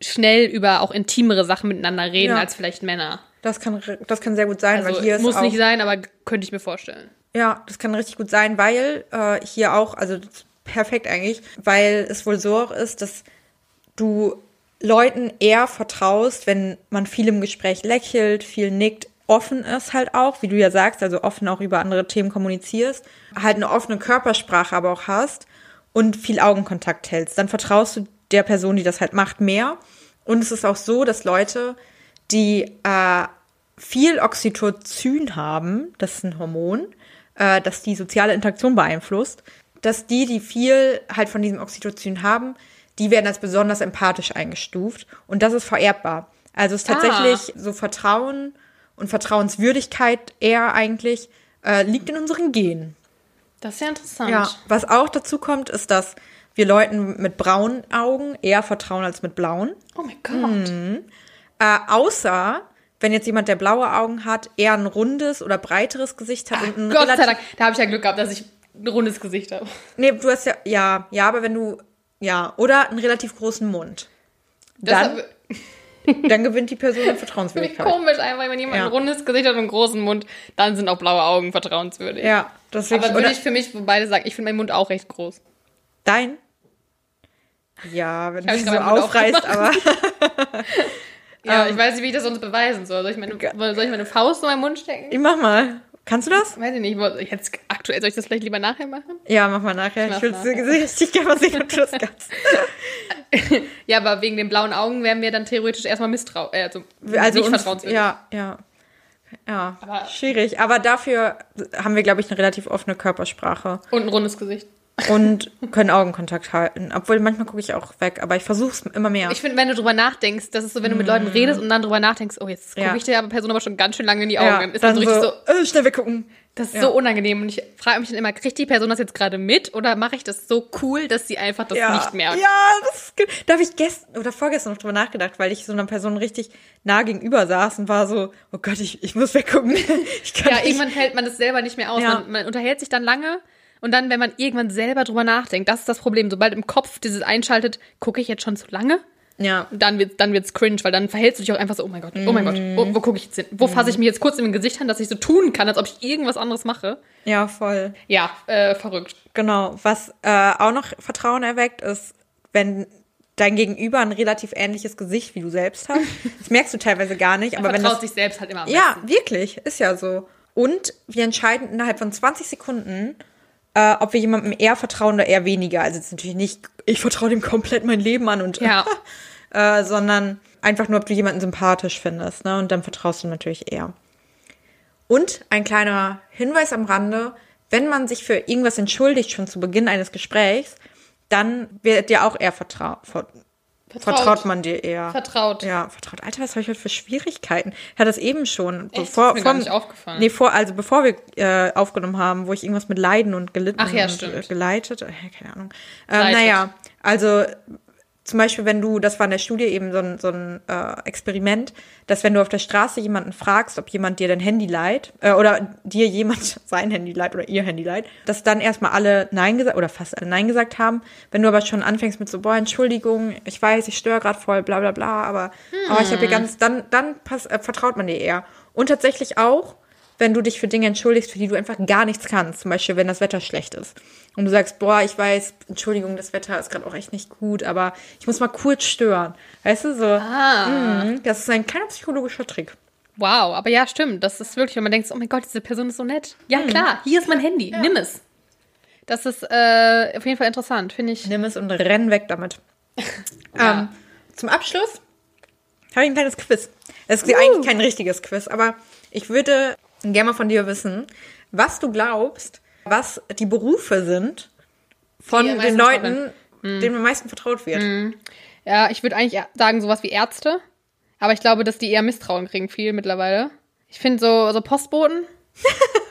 schnell über auch intimere Sachen miteinander reden Ja. als vielleicht Männer. das kann, das kann sehr gut sein, Also weil hier muss nicht sein, aber könnte ich mir vorstellen. Ja, das kann richtig gut sein, weil äh, hier auch, also perfekt eigentlich, weil es wohl so auch ist, dass du Leuten eher vertraust, wenn man viel im Gespräch lächelt, viel nickt, offen ist halt auch, wie du ja sagst, also offen auch über andere Themen kommunizierst, halt eine offene Körpersprache aber auch hast und viel Augenkontakt hältst. Dann vertraust du der Person, die das halt macht, mehr. Und es ist auch so, dass Leute, die äh, viel Oxytocin haben, das ist ein Hormon, äh, das die soziale Interaktion beeinflusst, dass die, die viel halt von diesem Oxytocin haben, die werden als besonders empathisch eingestuft und das ist vererbbar. Also es ist tatsächlich so Vertrauen und Vertrauenswürdigkeit eher eigentlich äh, liegt in unseren Genen. Das ist ja interessant. Ja, was auch dazu kommt, ist, dass wir Leuten mit braunen Augen eher vertrauen als mit blauen. Oh mein Gott. Äh, außer, wenn jetzt jemand, der blaue Augen hat, eher ein rundes oder breiteres Gesicht hat und ein Gott sei Dank. Da habe ich ja Glück gehabt, dass ich ein rundes Gesicht habe. Nee, du hast ja, ja, ja, aber wenn du, ja, oder einen relativ großen Mund. Dann, dann gewinnt die Person an Vertrauenswürdigkeit. komisch einfach, wenn jemand Ja. ein rundes Gesicht hat und einen großen Mund, dann sind auch blaue Augen vertrauenswürdig. Ja, das ist Aber würde ich für mich beide sagen, ich finde meinen Mund auch recht groß. dein? Ja, wenn du so aufreißt, aber Ja, ich weiß nicht, wie ich das sonst beweisen soll. Soll ich meine, soll ich meine Faust in meinen Mund stecken? ich mach mal. Kannst du das? Weiß ich nicht. jetzt aktuell soll ich das vielleicht lieber nachher machen? Ja, mach mal nachher. Ich Ich, würde richtig gerne mal sehen, ob du das kannst. Ja, aber wegen den blauen Augen wären wir dann theoretisch erstmal misstrau äh, also, Also nicht uns, vertrauenswürdig. ja, ja. Ja, Aber- schwierig. Aber dafür haben wir, glaube ich, eine relativ offene Körpersprache. Und ein rundes Gesicht. Und können Augenkontakt halten. Obwohl manchmal gucke ich auch weg, aber ich versuche es immer mehr. Ich finde, wenn du drüber nachdenkst, das ist so, wenn du mit Leuten redest und dann drüber nachdenkst, oh, jetzt gucke Ja. ich der Person aber schon ganz schön lange in die Augen. ja, dann ist dann so richtig so, äh, schnell weggucken. das ist Ja. so unangenehm. Und ich frage mich dann immer, kriegt die Person das jetzt gerade mit oder mache ich das so cool, dass sie einfach das ja. nicht merkt? Ja, das ist da habe ich gestern oder vorgestern noch drüber nachgedacht, weil ich so einer Person richtig nah gegenüber saß und war so, oh Gott, ich, ich muss weggucken. Ich kann Ja, nicht. irgendwann hält man das selber nicht mehr aus. Man, man unterhält sich dann lange und dann, wenn man irgendwann selber drüber nachdenkt, das ist das Problem. Sobald im Kopf dieses einschaltet, gucke ich jetzt schon zu lange? Ja. Dann wird dann wird's cringe, weil dann verhältst du dich auch einfach so, oh mein Gott, oh mein Gott, wo, wo gucke ich jetzt hin? Wo fasse ich mich jetzt kurz im Gesicht an, dass ich so tun kann, als ob ich irgendwas anderes mache? Ja, voll. Ja, äh, verrückt. Genau. Was äh, auch noch Vertrauen erweckt, ist, wenn dein Gegenüber ein relativ ähnliches Gesicht wie du selbst hast. Das merkst du teilweise gar nicht, Man aber wenn vertraut das sich selbst halt immer am Ja, besten. wirklich, ist ja so. Und wir entscheiden innerhalb von 20 Sekunden, äh, ob wir jemandem eher vertrauen oder eher weniger. Also es ist natürlich nicht, ich vertraue dem komplett mein Leben an und Ja. äh, sondern einfach nur, ob du jemanden sympathisch findest, ne? Und dann vertraust du natürlich eher. Und ein kleiner Hinweis am Rande, wenn man sich für irgendwas entschuldigt, schon zu Beginn eines Gesprächs, dann wird dir auch eher vertraut. Ver vertraut man dir eher. Vertraut. Ja, vertraut. Alter, was habe ich heute für Schwierigkeiten? Ich hatte das eben schon. Echt? Bevor, Ist mir vom- nicht aufgefallen. Nee, vor, also bevor wir äh, aufgenommen haben, wo ich irgendwas mit Leiden und gelitten Ach ja, und äh, geleitet, äh, keine Ahnung. Ähm, naja, also zum Beispiel, wenn du, das war in der Studie eben so ein, so ein äh, Experiment, dass wenn du auf der Straße jemanden fragst, ob jemand dir dein Handy leiht, äh, oder dir jemand sein Handy leiht oder ihr Handy leiht, dass dann erstmal alle Nein gesagt, oder fast alle Nein gesagt haben. Wenn du aber schon anfängst mit so, boah, Entschuldigung, ich weiß, ich störe gerade voll, bla bla bla, aber, aber ich habe hier ganz, dann, dann pass, äh, vertraut man dir eher. Und tatsächlich auch, wenn du dich für Dinge entschuldigst, für die du einfach gar nichts kannst. Zum Beispiel, wenn das Wetter schlecht ist. Und du sagst, boah, ich weiß, Entschuldigung, das Wetter ist gerade auch echt nicht gut, aber ich muss mal kurz stören. Weißt du, so. Ah. mh, Das ist ein kleiner psychologischer Trick. Wow, aber ja, stimmt. Das ist wirklich, wenn man denkt, oh mein Gott, diese Person ist so nett. Ja, klar, hier ist mein Handy, nimm es. Das ist äh, auf jeden Fall interessant, finde ich. Nimm es und renn weg damit. Ja. ähm, zum Abschluss habe ich ein kleines Quiz. Es ist eigentlich kein richtiges Quiz, aber ich würde gerne mal von dir wissen, was du glaubst, was die Berufe sind von Die den Leuten, denen am meisten vertraut wird. Ja, ich würde eigentlich sagen, sowas wie Ärzte. Aber ich glaube, dass die eher Misstrauen kriegen, viel mittlerweile. Ich finde so, so Postboten,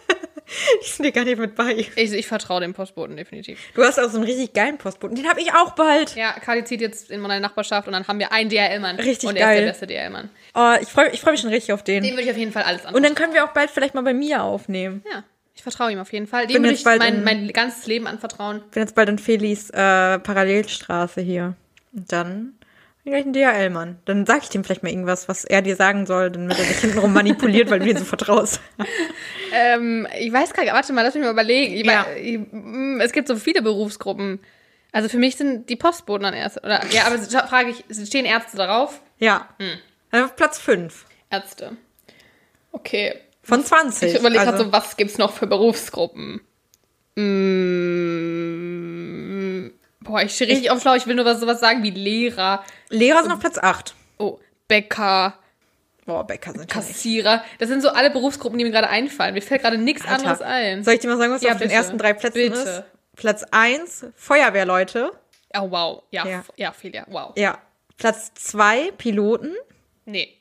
Ich bin dir gar nicht mit bei. ich, ich vertraue dem Postboten definitiv. Du hast auch so einen richtig geilen Postboten. Den habe ich auch bald. Ja, Kali zieht jetzt in meine Nachbarschaft und dann haben wir einen DHL-Mann. Richtig Und er geil. ist der beste DHL-Mann. Oh, ich freue ich freu mich schon richtig auf den. Dem würde ich auf jeden Fall alles an. Und dann können wir auch bald vielleicht mal bei mir aufnehmen. ja, ich vertraue ihm auf jeden Fall. Bin Dem würde jetzt ich bald mein, in- mein ganzes Leben anvertrauen. Ich bin jetzt bald in Felis äh, Parallelstraße hier. Und dann gleich ein DHL-Mann. Dann sage ich dem vielleicht mal irgendwas, was er dir sagen soll, damit er dich hintenrum manipuliert, weil du ihm so vertraust. Ähm, ich weiß gar nicht, warte mal, lass mich mal überlegen. Ich, Ja. ich, mm, es gibt so viele Berufsgruppen. Also für mich sind die Postboten dann erst. Oder, ja, aber frage ich, stehen Ärzte darauf? Ja. Dann auf Platz 5 Ärzte. Okay. von 20. Ich überlege gerade Also, so, was gibt's noch für Berufsgruppen? Mm, boah, ich stehe richtig auf Schlau. Ich will nur was, sowas sagen wie Lehrer. Lehrer sind auf Platz 8. Oh, Bäcker, Boah, Bäcker sind. Kassierer. Das sind so alle Berufsgruppen, die mir gerade einfallen. Mir fällt gerade nichts Alter. anderes ein. Soll ich dir mal sagen, was Ja, auf den bitte. ersten drei Plätzen Bitte. ist? Platz 1, Feuerwehrleute. Oh, wow. Ja, Ja. ja, viel, ja. Wow. Ja. Platz 2, Piloten. Nee.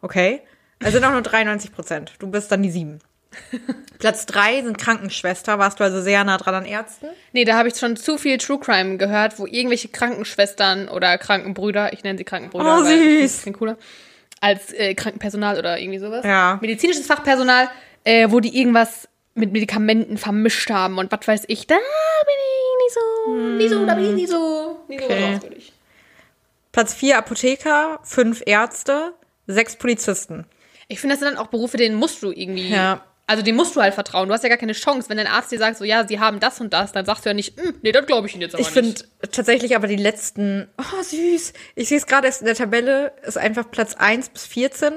Okay. Also sind auch nur 93 Prozent. Du bist dann die 7. Platz 3 sind Krankenschwester. Warst du also sehr nah dran an Ärzten? Nee, da habe ich schon zu viel True Crime gehört, wo irgendwelche Krankenschwestern oder Krankenbrüder, ich nenne sie Krankenbrüder, Oh, weil süß. klingt cooler, als äh, Krankenpersonal oder irgendwie sowas. Ja. Medizinisches Fachpersonal, äh, wo die irgendwas mit Medikamenten vermischt haben und was weiß ich. Da bin ich nicht so, nicht so, da bin ich nicht so, nicht so Okay. draufgültig. Platz 4 Apotheker, 5 Ärzte, 6 Polizisten. Ich finde, das sind dann auch Berufe, denen musst du irgendwie, Ja. Also denen musst du halt vertrauen. Du hast ja gar keine Chance, wenn dein Arzt dir sagt, so, ja, sie haben das und das, dann sagst du ja nicht, "Hm, nee, das glaube ich ihnen jetzt aber Ich nicht. finde tatsächlich aber die letzten, oh süß, ich sehe es gerade erst in der Tabelle, ist einfach Platz 1 bis 14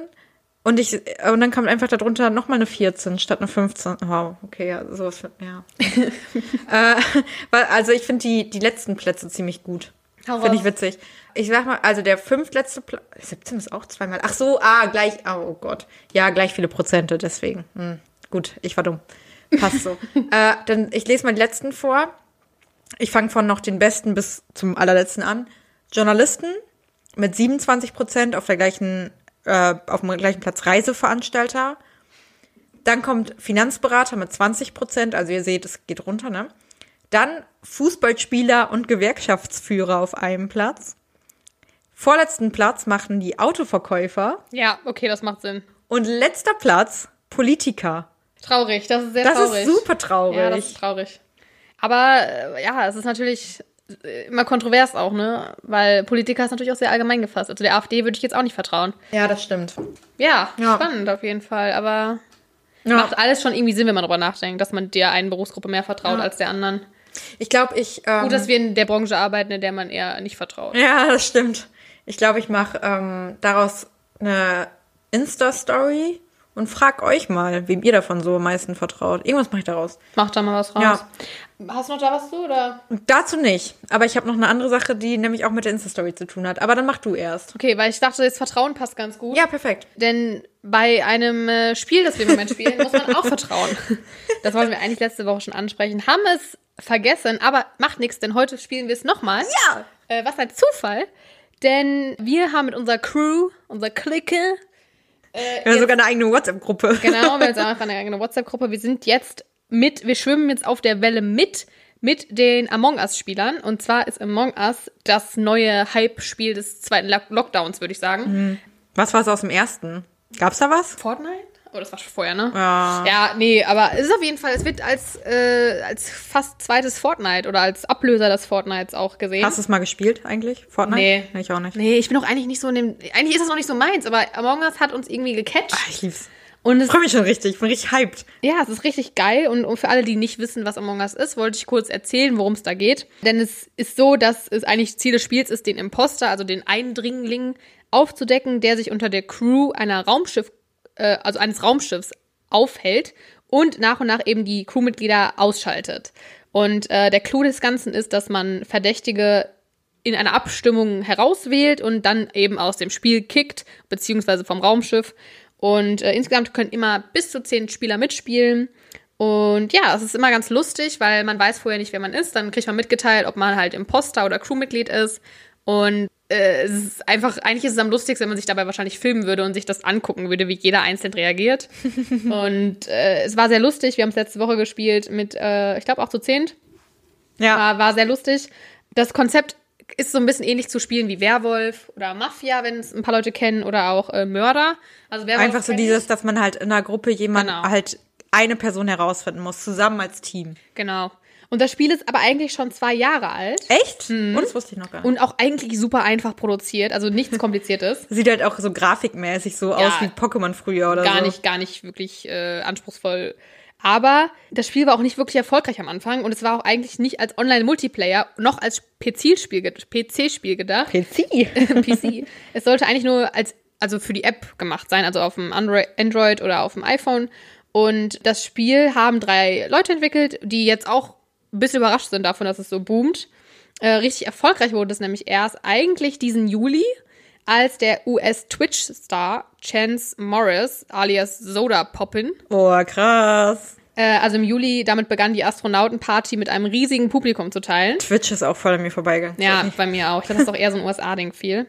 und ich und dann kommt einfach darunter nochmal eine 14 statt eine 15. Wow, okay, ja, sowas, für- ja. äh, also ich finde die, die letzten Plätze ziemlich gut. Finde ich witzig. Ich sag mal, also der fünftletzte Platz, 17 ist auch zweimal. Ach so, ah, gleich, oh Gott. Ja, gleich viele Prozente, deswegen. Hm, gut, ich war dumm. Passt so. äh, dann, ich lese mal die letzten vor. Ich fange von noch den besten bis zum allerletzten an. Journalisten mit 27 Prozent auf der gleichen, äh, auf dem gleichen Platz Reiseveranstalter. Dann kommt Finanzberater mit 20 Prozent, also ihr seht, es geht runter, ne? Dann Fußballspieler und Gewerkschaftsführer auf einem Platz. Vorletzten Platz machen die Autoverkäufer. Ja, okay, das macht Sinn. Und letzter Platz Politiker. Traurig, das ist sehr Das traurig. ist super traurig. Ja, das ist traurig. Aber äh, ja, es ist natürlich äh, immer kontrovers auch, ne? Weil Politiker ist natürlich auch sehr allgemein gefasst. Also der AfD würde ich jetzt auch nicht vertrauen. ja, das stimmt. Ja, Ja. spannend auf jeden Fall. Aber Ja. macht alles schon irgendwie Sinn, wenn man darüber nachdenkt, dass man der einen Berufsgruppe mehr vertraut Ja. als der anderen. Ich glaube, ich. Ähm, Gut, dass wir in der Branche arbeiten, in der man eher nicht vertraut. Ja, das stimmt. Ich glaube, ich mache ähm, daraus eine Insta-Story und frag euch mal, wem ihr davon so am meisten vertraut. Irgendwas mache ich daraus. Mach da mal was raus. Ja. Hast du noch da was zu, oder? Dazu nicht. Aber ich habe noch eine andere Sache, die nämlich auch mit der Insta-Story zu tun hat. Aber dann mach du erst. Okay, weil ich dachte, das Vertrauen passt ganz gut. Ja, perfekt. Denn bei einem äh, Spiel, das wir im Moment spielen, muss man auch vertrauen. Das wollten wir eigentlich letzte Woche schon ansprechen. Haben es vergessen, aber macht nichts, denn heute spielen wir es nochmal. Ja. Äh, was ein Zufall. Denn wir haben mit unserer Crew, unserer Clique, Wir haben sogar eine eigene WhatsApp-Gruppe. genau, wir haben jetzt einfach eine eigene WhatsApp-Gruppe. Wir sind jetzt mit, wir schwimmen jetzt auf der Welle mit, mit den Among Us-Spielern. Und zwar ist Among Us das neue Hype-Spiel des zweiten Lock- Lockdowns, würde ich sagen. Was war es aus dem ersten? Gab's da was? Fortnite? Oh, das war schon vorher, ne? Ja. Ja, nee, aber es ist auf jeden Fall, es wird als, äh, als fast zweites Fortnite oder als Ablöser des Fortnites auch gesehen. Hast du es mal gespielt eigentlich? Fortnite? Nee. Ich auch nicht. Nee, ich bin auch eigentlich nicht so in dem. Eigentlich ist das noch nicht so meins, aber Among Us hat uns irgendwie gecatcht. Ah, ich lieb's. Und Ich es, freue mich schon richtig. Ich bin richtig hyped. ja, es ist richtig geil. Und, und für alle, die nicht wissen, was Among Us ist, wollte ich kurz erzählen, worum es da geht. Denn es ist so, dass es eigentlich Ziel des Spiels ist, den Imposter, also den Eindringling, aufzudecken, der sich unter der Crew einer Raumschiff, äh, also eines Raumschiffs aufhält und nach und nach eben die Crewmitglieder ausschaltet. Und äh, der Clou des Ganzen ist, dass man Verdächtige in einer Abstimmung herauswählt und dann eben aus dem Spiel kickt, beziehungsweise vom Raumschiff. Und äh, insgesamt können immer bis zu zehn Spieler mitspielen. Und ja, es ist immer ganz lustig, weil man weiß vorher nicht, wer man ist. Dann kriegt man mitgeteilt, ob man halt Imposter oder Crewmitglied ist. Und äh, es ist einfach, eigentlich ist es am lustigsten, wenn man sich dabei wahrscheinlich filmen würde und sich das angucken würde, wie jeder einzeln reagiert. und äh, es war sehr lustig. Wir haben es letzte Woche gespielt mit, äh, ich glaube, auch zu zehnt. Ja. War, war sehr lustig. Das Konzept ist so ein bisschen ähnlich zu spielen wie Werwolf oder Mafia, wenn es ein paar Leute kennen, oder auch äh, Mörder. Also Werwolf Einfach so dieses, dass man halt in einer Gruppe jemand Genau. halt eine Person herausfinden muss, zusammen als Team. Genau. Und das Spiel ist aber eigentlich schon zwei Jahre alt Echt? Und das wusste ich noch gar nicht. und auch eigentlich super einfach produziert, also nichts Kompliziertes. Sieht halt auch so grafikmäßig so aus wie Pokémon früher oder gar so. nicht, gar nicht wirklich äh, anspruchsproduziert. Aber das Spiel war auch nicht wirklich erfolgreich am Anfang und es war auch eigentlich nicht als Online-Multiplayer noch als PC-Spiel PC-Spiel gedacht. PC. PC. Es sollte eigentlich nur als, also für die App gemacht sein, also auf dem Android oder auf dem iPhone. Und das Spiel haben drei Leute entwickelt, die jetzt auch ein bisschen überrascht sind davon, dass es so boomt. Äh, richtig erfolgreich wurde es nämlich erst eigentlich diesen Juli, als der US-Twitch-Star Chance Morris alias Soda Poppin Boah, krass. äh, also im Juli, damit begann die Astronautenparty mit einem riesigen Publikum zu teilen. Twitch ist auch voll an mir vorbeigegangen. Ja, bei mir auch. Ich glaube, das ist doch eher so ein USA-Ding viel.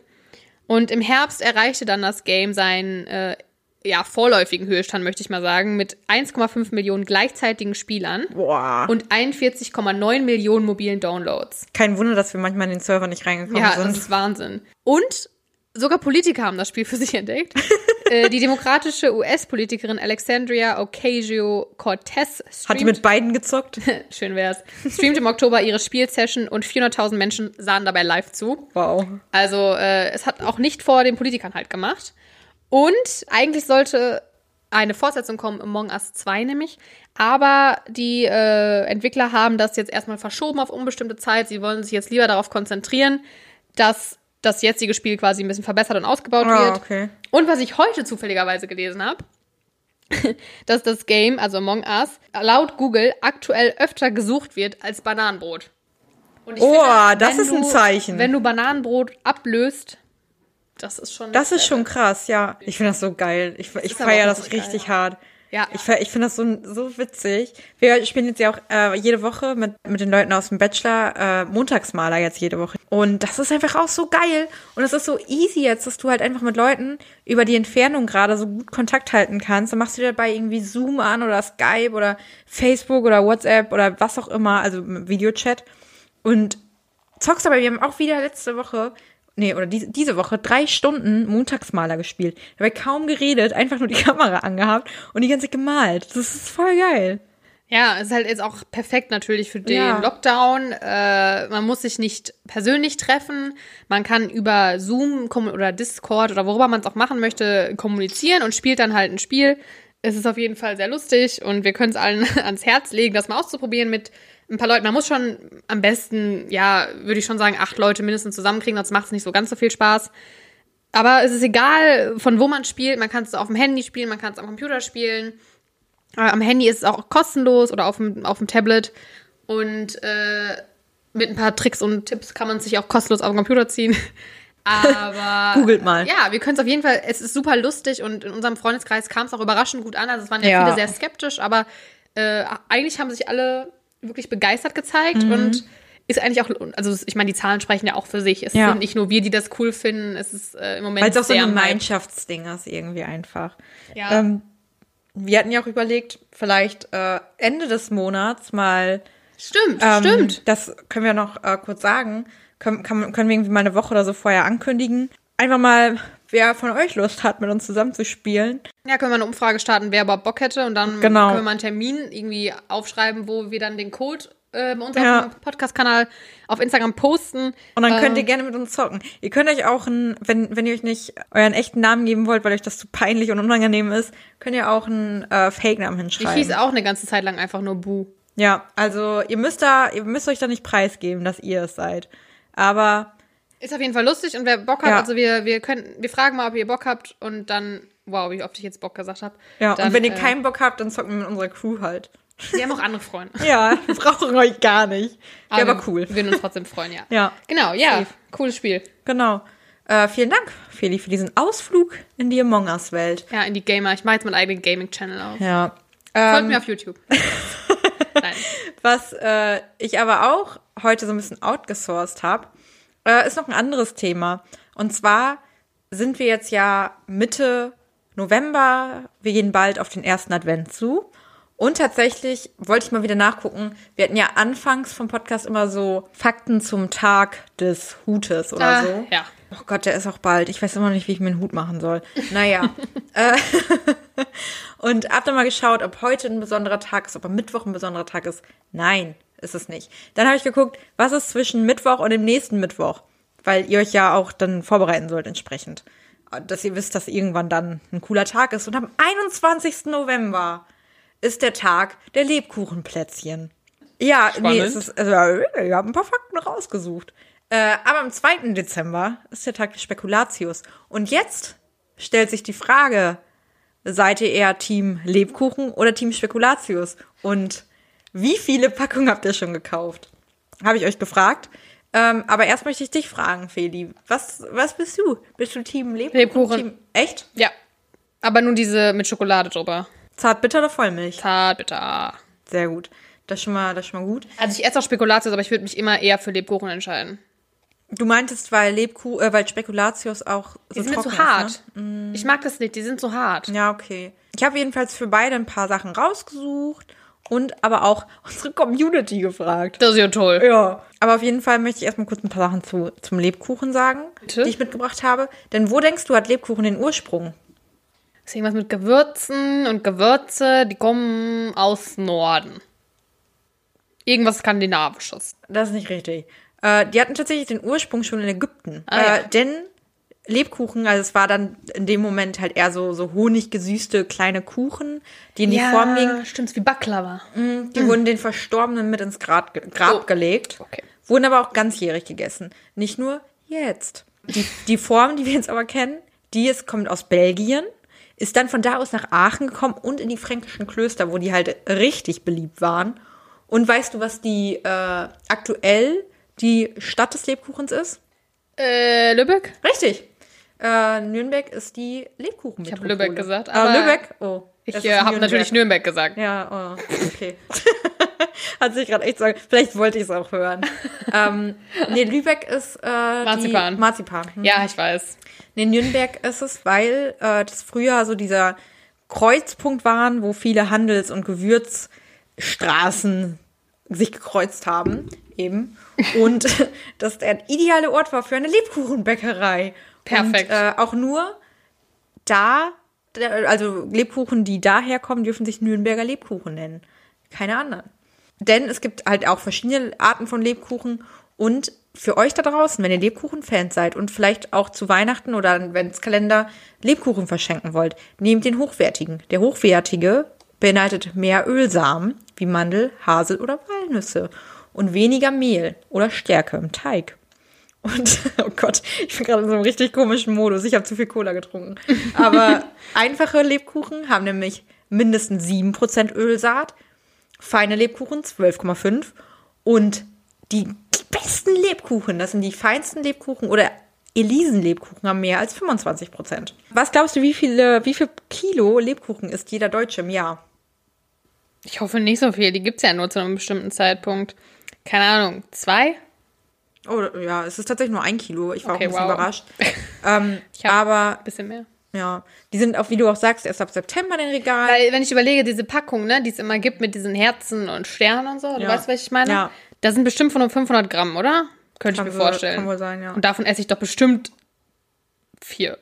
Und im Herbst erreichte dann das Game seinen äh, ja, vorläufigen Höchststand, möchte ich mal sagen, mit 1,5 Millionen gleichzeitigen Spielern Boah. und 41,9 Millionen mobilen Downloads. Kein Wunder, dass wir manchmal in den Server nicht reingekommen Ja, sind. das ist Wahnsinn. Und sogar Politiker haben das Spiel für sich entdeckt. äh, die demokratische US-Politikerin Alexandria Ocasio-Cortez Hat die mit beiden gezockt? schön wär's, streamt im Oktober ihre Spielsession und 400.000 Menschen sahen dabei live zu. Wow. Also äh, es hat auch nicht vor den Politikern halt gemacht. Und eigentlich sollte eine Fortsetzung kommen, Among Us 2 nämlich. Aber die äh, Entwickler haben das jetzt erstmal verschoben auf unbestimmte Zeit. Sie wollen sich jetzt lieber darauf konzentrieren, dass das jetzige Spiel quasi ein bisschen verbessert und ausgebaut Ah, wird. okay. Und was ich heute zufälligerweise gelesen habe, dass das Game, also Among Us, laut Google aktuell öfter gesucht wird als Bananenbrot. Oh, finde, das ist ein du- Zeichen. Wenn du Bananenbrot ablöst, das ist schon. Das ist schon krass, ja. Ich finde das so geil. Ich, ich feiere das richtig richtig hart. Ja. Ich, ich finde das so, so witzig. Wir spielen jetzt ja auch äh, jede Woche mit, mit den Leuten aus dem Bachelor äh, Montagsmaler jetzt jede Woche. Und das ist einfach auch so geil. Und es ist so easy jetzt, dass du halt einfach mit Leuten über die Entfernung gerade so gut Kontakt halten kannst. Dann machst du dir dabei irgendwie Zoom an oder Skype oder Facebook oder WhatsApp oder was auch immer, also Videochat. Und zockst aber, wir haben auch wieder letzte Woche, nee, oder diese, diese Woche drei Stunden Montagsmaler gespielt. Dabei kaum geredet, einfach nur die Kamera angehabt und die ganze Zeit gemalt. Das ist voll geil. Ja, es ist halt jetzt auch perfekt natürlich für den Ja. Lockdown. Äh, man muss sich nicht persönlich treffen. Man kann über Zoom oder Discord oder worüber man es auch machen möchte, kommunizieren und spielt dann halt ein Spiel. Es ist auf jeden Fall sehr lustig und wir können es allen ans Herz legen, das mal auszuprobieren mit ein paar Leuten. Man muss schon am besten, ja, würde ich schon sagen, acht Leute mindestens zusammenkriegen, sonst macht es nicht so ganz so viel Spaß. Aber es ist egal, von wo man spielt. Man kann es auf dem Handy spielen, man kann es am Computer spielen. Äh, am Handy ist es auch kostenlos oder auf dem, auf dem Tablet. Und äh, mit ein paar Tricks und Tipps kann man es sich auch kostenlos auf dem Computer ziehen. Aber. Googelt mal. Ja, wir können es auf jeden Fall. Es ist super lustig und in unserem Freundeskreis kam es auch überraschend gut an. Also es waren ja, Ja. viele sehr skeptisch, aber äh, eigentlich haben sich alle wirklich begeistert gezeigt Mhm. und ist eigentlich auch, also ich meine, die Zahlen sprechen ja auch für sich. Es Ja. sind nicht nur wir, die das cool finden. Es ist äh, im Moment Weil es auch so ein. Gemeinschaftsding ist irgendwie einfach. Ja. Ähm, wir hatten ja auch überlegt, vielleicht äh, Ende des Monats mal Stimmt, Ähm, stimmt. Das können wir noch äh, kurz sagen. Können, kann, können wir irgendwie mal eine Woche oder so vorher ankündigen. Einfach mal, wer von euch Lust hat, mit uns zusammen zu spielen. Ja, können wir eine Umfrage starten, wer überhaupt Bock hätte und dann Genau. können wir mal einen Termin irgendwie aufschreiben, wo wir dann den Code äh, bei unserem Ja. Podcast-Kanal auf Instagram posten. Und dann könnt ihr gerne mit uns zocken. Ihr könnt euch auch, ein, wenn, wenn ihr euch nicht euren echten Namen geben wollt, weil euch das zu peinlich und unangenehm ist, könnt ihr auch einen äh, Fake-Namen Ich hinschreiben. hieß auch eine ganze Zeit lang einfach nur Bu. Ja, also ihr müsst da, ihr müsst euch da nicht preisgeben, dass ihr es seid. Aber Ist auf jeden Fall lustig und wer Bock hat, Ja. also wir, wir können, wir fragen mal, ob ihr Bock habt und dann, wow, wie oft ich jetzt Bock gesagt habe. ja, dann, und wenn ihr äh, keinen Bock habt, dann zocken wir mit unserer Crew halt. Wir haben auch andere Freunde. Ja, wir brauchen euch gar nicht. Ja, aber wir, cool. Wir würden uns trotzdem freuen, ja. Ja. Genau, ja. Safe. Cooles Spiel. Genau. Äh, vielen Dank, Feli, für diesen Ausflug in die Among Us-Welt. Ja, in die Gamer. Ich mache jetzt meinen eigenen Gaming-Channel auf. Ja. Folgt Ähm, mir auf YouTube. Nein. was äh, ich aber auch heute so ein bisschen outgesourced habe, äh, ist noch ein anderes Thema. Und zwar sind wir jetzt ja Mitte November. Wir gehen bald auf den ersten Advent zu. Und tatsächlich wollte ich mal wieder nachgucken. Wir hatten ja anfangs vom Podcast immer so Fakten zum Tag des Hutes oder Ah, so. ja. Oh Gott, der ist auch bald. Ich weiß immer noch nicht, wie ich mir einen Hut machen soll. Naja. äh, und hab dann mal geschaut, ob heute ein besonderer Tag ist, ob am Mittwoch ein besonderer Tag ist. Nein, ist es nicht. Dann habe ich geguckt, was ist zwischen Mittwoch und dem nächsten Mittwoch? Weil ihr euch ja auch dann vorbereiten sollt entsprechend. Dass ihr wisst, dass irgendwann dann ein cooler Tag ist. Und am 21. November ist der Tag der Lebkuchenplätzchen. Ja, nee, Spannend. es ist, also, ich habe ein paar Fakten rausgesucht. Äh, aber am 2. Dezember ist der Tag des Spekulatius. Und jetzt stellt sich die Frage, seid ihr eher Team Lebkuchen oder Team Spekulatius? Und wie viele Packungen habt ihr schon gekauft? Habe ich euch gefragt. Ähm, aber erst möchte ich dich fragen, Feli. Was, was bist du? Bist du Team Lebkuchen? Lebkuchen. Team, echt? Ja. Aber nur diese mit Schokolade drüber. Zart, bitter oder Vollmilch? Zart, bitter. Sehr gut. Das ist schon mal, das ist schon mal gut. Also ich esse auch Spekulatius, aber ich würde mich immer eher für Lebkuchen entscheiden. Du meintest, weil Lebkuchen, äh, weil Spekulatius auch so Die sind mir zu ist, hart. ne? Ich mag das nicht, die sind zu hart. Ja, okay. Ich habe jedenfalls für beide ein paar Sachen rausgesucht und aber auch unsere Community gefragt. Das ist ja toll. Ja. Aber auf jeden Fall möchte ich erstmal kurz ein paar Sachen zu, zum Lebkuchen sagen, Bitte? die ich mitgebracht habe. Denn wo denkst du, hat Lebkuchen den Ursprung? Das ist irgendwas mit Gewürzen und Gewürze, die kommen aus Norden. Irgendwas Skandinavisches. Das ist nicht richtig. Äh, die hatten tatsächlich den Ursprung schon in Ägypten. Ah, äh, ja. Denn Lebkuchen, also es war dann in dem Moment halt eher so, so honiggesüßte kleine Kuchen, die in die Form gingen. stimmt's, wie Baklava. Die wurden den Verstorbenen mit ins Grab, Grab Oh. gelegt. Okay. Wurden aber auch ganzjährig gegessen. Nicht nur jetzt. Die, die Form, die wir jetzt aber kennen, die ist, kommt aus Belgien, ist dann von da aus nach Aachen gekommen und in die fränkischen Klöster, wo die halt richtig beliebt waren. Und weißt du, was die äh, aktuell die Stadt des Lebkuchens ist? Äh, Lübeck? Richtig. Äh, Nürnberg ist die Lebkuchen. Ich hab Lübeck gesagt, Aber aber- Lübeck, oh. Ich äh, habe natürlich Nürnberg gesagt. Ja, oh, okay. Hat sich gerade echt sagen. Vielleicht wollte ich es auch hören. ähm, nee, Lübeck ist äh, Marzipan. Marzipan. Hm. Ja, ich weiß. Nee, Nürnberg ist es, weil äh, das früher so dieser Kreuzpunkt waren, wo viele Handels- und Gewürzstraßen sich gekreuzt haben, eben. Und das der ideale Ort war für eine Lebkuchenbäckerei. Perfekt. Und äh, auch nur da, also Lebkuchen, die daher kommen, dürfen sich Nürnberger Lebkuchen nennen. Keine anderen. Denn es gibt halt auch verschiedene Arten von Lebkuchen und für euch da draußen, wenn ihr Lebkuchen-Fans seid und vielleicht auch zu Weihnachten oder Adventskalender Lebkuchen verschenken wollt, nehmt den hochwertigen. Der hochwertige beinhaltet mehr Ölsamen wie Mandel, Hasel oder Walnüsse und weniger Mehl oder Stärke im Teig. Und, oh Gott, ich bin gerade in so einem richtig komischen Modus. Ich habe zu viel Cola getrunken. Aber einfache Lebkuchen haben nämlich mindestens 7% Ölsaat, feine Lebkuchen 12,5 und die besten Lebkuchen, das sind die feinsten Lebkuchen oder Elisenlebkuchen haben mehr als 25%. Was glaubst du, wie viele, wie viel Kilo Lebkuchen isst jeder Deutsche im Jahr? Ich hoffe nicht so viel. Die gibt's ja nur zu einem bestimmten Zeitpunkt. Keine Ahnung, zwei? Oh, ja, es ist tatsächlich nur ein Kilo. Ich war Okay, auch ein bisschen wow. überrascht. Ähm, Ich aber Bisschen mehr. ja, die sind auch, wie du auch sagst, erst ab September in den Regalen. Weil, wenn ich überlege, diese Packung, ne, die es immer gibt mit diesen Herzen und Sternen und so, du Ja. weißt, was ich meine? Ja. Da sind bestimmt von 500 Gramm, oder? Könnte Kann ich mir wohl- vorstellen. kann wohl sein, ja. Und davon esse ich doch bestimmt vier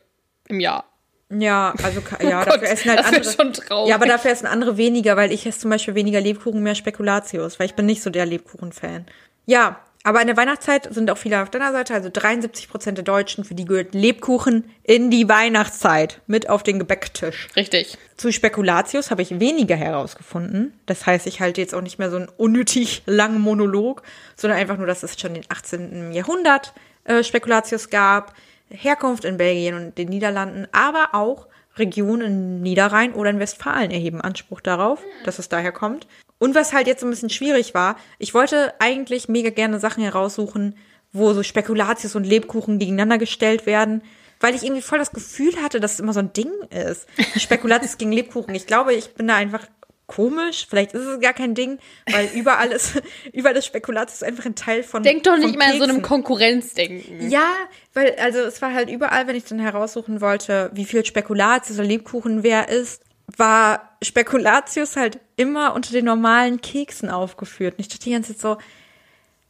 im Jahr. Ja, also ka- ja, Oh Gott, dafür essen halt andere. schon traurig. Ja, aber dafür essen andere weniger, weil ich esse zum Beispiel weniger Lebkuchen, mehr Spekulatius, weil ich bin nicht so der Lebkuchen-Fan. Ja, aber in der Weihnachtszeit sind auch viele auf deiner Seite, also 73 Prozent der Deutschen, für die gehört Lebkuchen in die Weihnachtszeit mit auf den Gebäcktisch. Richtig. Zu Spekulatius habe ich weniger herausgefunden. Das heißt, ich halte jetzt auch nicht mehr so einen unnötig langen Monolog, sondern einfach nur, dass es schon im 18. Jahrhundert äh, Spekulatius gab, Herkunft in Belgien und den Niederlanden, aber auch Regionen in Niederrhein oder in Westfalen erheben Anspruch darauf, dass es daher kommt. Und was halt jetzt so ein bisschen schwierig war, ich wollte eigentlich mega gerne Sachen heraussuchen, wo so Spekulatius und Lebkuchen gegeneinander gestellt werden, weil ich irgendwie voll das Gefühl hatte, dass es immer so ein Ding ist. Spekulatius gegen Lebkuchen. Ich glaube, ich bin da einfach komisch. Vielleicht ist es gar kein Ding, weil überall ist, überall ist Spekulatius einfach ein Teil von. Denk doch nicht mal in so einem. Konkurrenzdenken. Ja, weil, also es war halt überall, wenn ich dann heraussuchen wollte, wie viel Spekulatius oder Lebkuchen wer ist, war Spekulatius halt immer unter den normalen Keksen aufgeführt. Und ich dachte die ganze Zeit so,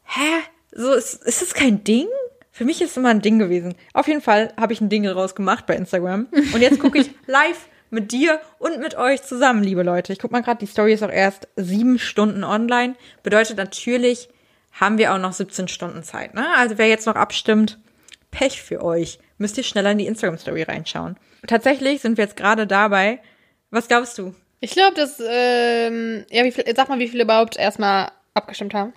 hä? So, ist, ist das kein Ding? Für mich ist es immer ein Ding gewesen. Auf jeden Fall habe ich ein Ding daraus gemacht bei Instagram. Und jetzt gucke ich live mit dir und mit euch zusammen, liebe Leute. Ich guck mal gerade, die Story ist auch erst sieben Stunden online. Bedeutet natürlich, haben wir auch noch 17 Stunden Zeit. Ne? Also wer jetzt noch abstimmt, Pech für euch. Müsst ihr schneller in die Instagram-Story reinschauen. Tatsächlich sind wir jetzt gerade dabei. Was glaubst du? Ich glaube, dass, ähm, ja, wie viel, sag mal, wie viele überhaupt erstmal abgestimmt haben.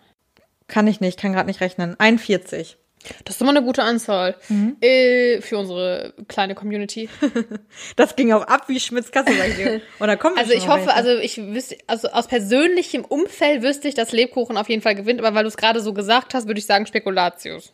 Kann ich nicht, kann gerade nicht rechnen. 41. Das ist immer eine gute Anzahl Mhm. äh, für unsere kleine Community. Das ging auch ab wie Schmitz Kasse, sag ich dir. Und da kommt Also ich hoffe, also ich wüsste, also aus persönlichem Umfeld wüsste ich, dass Lebkuchen auf jeden Fall gewinnt, aber weil du es gerade so gesagt hast, würde ich sagen Spekulatius.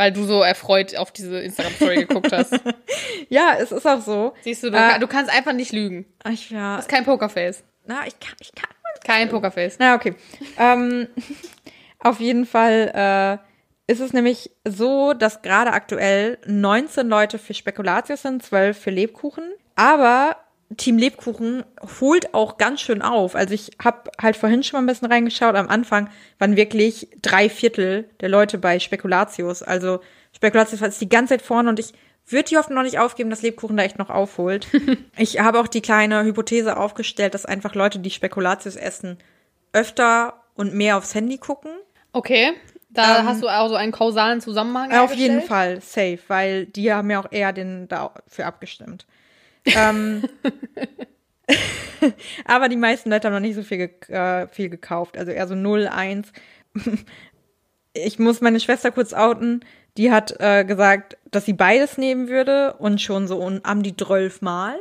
Weil du so erfreut auf diese Instagram-Story geguckt hast. Ja, es ist auch so. Siehst du, du, Äh, du kannst einfach nicht lügen. Ich, ja, Das ist kein Pokerface. na, ich kann, ich kann. Kein Pokerface. Na, okay. ähm, auf jeden Fall äh, ist es nämlich so, dass gerade aktuell 19 Leute für Spekulatius sind, 12 für Lebkuchen. Aber Team Lebkuchen holt auch ganz schön auf. Also ich habe halt vorhin schon mal ein bisschen reingeschaut. Am Anfang waren wirklich drei Viertel der Leute bei Spekulatius. Also Spekulatius war jetzt die ganze Zeit vorne und ich würde die Hoffnung noch nicht aufgeben, dass Lebkuchen da echt noch aufholt. ich habe auch die kleine Hypothese aufgestellt, dass einfach Leute, die Spekulatius essen, öfter und mehr aufs Handy gucken. Okay, da hast du auch so einen kausalen Zusammenhang. Ähm, Auf jeden? Fall, safe, weil die haben ja auch eher den dafür abgestimmt. Ähm, aber die meisten Leute haben noch nicht so viel, ge äh, viel gekauft, also eher so 0, 1. ich muss meine Schwester kurz outen. Die hat äh, gesagt, dass sie beides nehmen würde und schon so um, am die 12 Mal.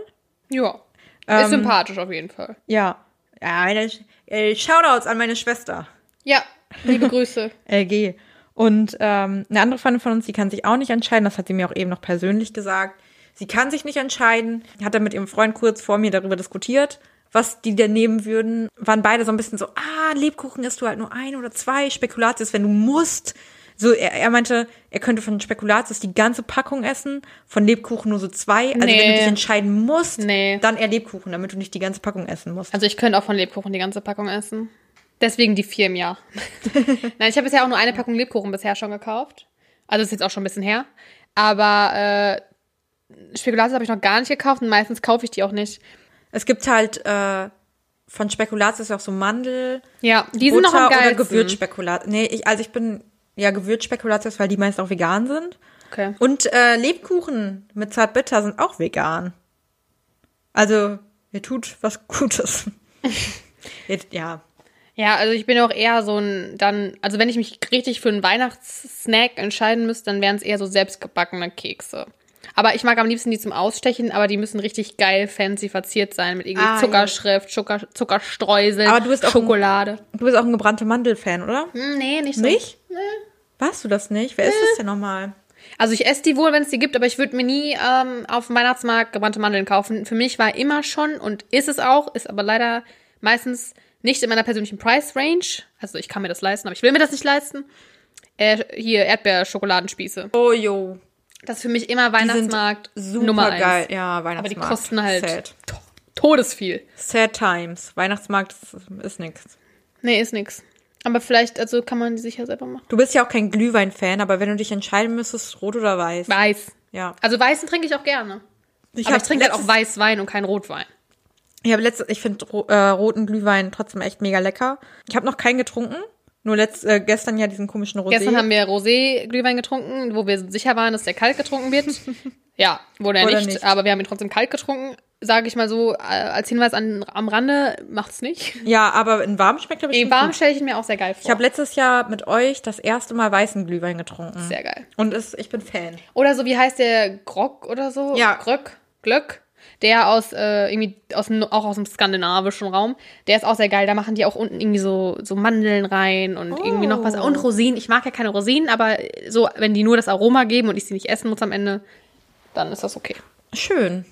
Ja. Ähm, Ist sympathisch auf jeden Fall. Ja. Ja, meine, äh, Shoutouts an meine Schwester. Ja, liebe Grüße. LG. Und ähm, eine andere Freundin von uns, die kann sich auch nicht entscheiden, das hat sie mir auch eben noch persönlich gesagt. Sie kann sich nicht entscheiden. Hat dann mit ihrem Freund kurz vor mir darüber diskutiert, was die denn nehmen würden. Waren beide so ein bisschen so, ah, Lebkuchen isst du halt nur ein oder zwei Spekulatius, wenn du musst. So, er, er meinte, er könnte von Spekulatius die ganze Packung essen, von Lebkuchen nur so zwei. Also wenn Nee. du dich entscheiden musst, Nee. dann eher Lebkuchen, damit du nicht die ganze Packung essen musst. Also ich könnte auch von Lebkuchen die ganze Packung essen. Deswegen die vier im Jahr. Nein, ich habe bisher auch nur eine Packung Lebkuchen bisher schon gekauft. Also ist jetzt auch schon ein bisschen her. Aber äh, Spekulatius habe ich noch gar nicht gekauft und meistens kaufe ich die auch nicht. Es gibt halt äh, von Spekulatius auch so Mandel, Ja, die sind noch am Butter oder geilsten. Gewürzspekulatius. Nee, ich, also ich bin ja Gewürzspekulatius, weil die meist auch vegan sind. Okay. Und äh, Lebkuchen mit Zartbitter sind auch vegan. Also, ihr tut was Gutes. Ja. Ja, also ich bin auch eher so ein, dann, also wenn ich mich richtig für einen Weihnachtssnack entscheiden müsste, dann wären es eher so selbstgebackene Kekse. Aber ich mag am liebsten die zum Ausstechen, aber die müssen richtig geil fancy verziert sein mit irgendwie Ah. Zuckerschrift, Zucker, Zuckerstreusel, Aber du bist auch ein- Schokolade. Du bist auch ein gebrannte Mandel-Fan, oder? Hm, nee, nicht so. Nicht? Warst du das nicht? Wer ist das denn nochmal? Also ich esse die wohl, wenn es die gibt, aber ich würde mir nie ähm, auf dem Weihnachtsmarkt gebrannte Mandeln kaufen. Für mich war immer schon und ist es auch, ist aber leider meistens nicht in meiner persönlichen Price Range. Also ich kann mir das leisten, aber ich will mir das nicht leisten. Äh, hier Erdbeerschokoladenspieße. Oh, jo. Das ist für mich immer Weihnachtsmarkt super Nummer eins. geil. Ja, Weihnachtsmarkt. Aber die kosten halt Sad. to todesviel. Sad times. Weihnachtsmarkt ist, ist nix. Nee, ist nix. Aber vielleicht, also kann man die sicher selber machen. Du bist ja auch kein Glühwein-Fan, aber wenn du dich entscheiden müsstest, rot oder weiß. Weiß. Ja. Also weißen trinke ich auch gerne. Ich aber ich trinke halt auch letztes- Weißwein und kein Rotwein. Ich habe letzte, ich finde äh, roten Glühwein trotzdem echt mega lecker. Ich habe noch keinen getrunken. Nur letzt, äh, gestern ja diesen komischen Rosé. Gestern haben wir Rosé-Glühwein getrunken, wo wir sicher waren, dass der kalt getrunken wird. ja, wurde er nicht, nicht. aber wir haben ihn trotzdem kalt getrunken. Sage ich mal so, äh, als Hinweis an, am Rande, macht's nicht. ja, aber in warm schmeckt er bestimmt warm gut. stelle ich ihn mir auch sehr geil vor. Ich habe letztes Jahr mit euch das erste Mal weißen Glühwein getrunken. sehr geil. Und es, ich bin Fan. Oder so, wie heißt der Grog oder so? Ja. Gröck, Glöck. Der aus, äh, irgendwie, aus, dem- auch aus dem skandinavischen Raum. Der ist auch sehr geil. Da machen die auch unten irgendwie so, so Mandeln rein und irgendwie noch was. Oh. Und Rosinen. Ich mag ja keine Rosinen, aber so, wenn die nur das Aroma geben und ich sie nicht essen muss am Ende, dann ist das okay. Schön.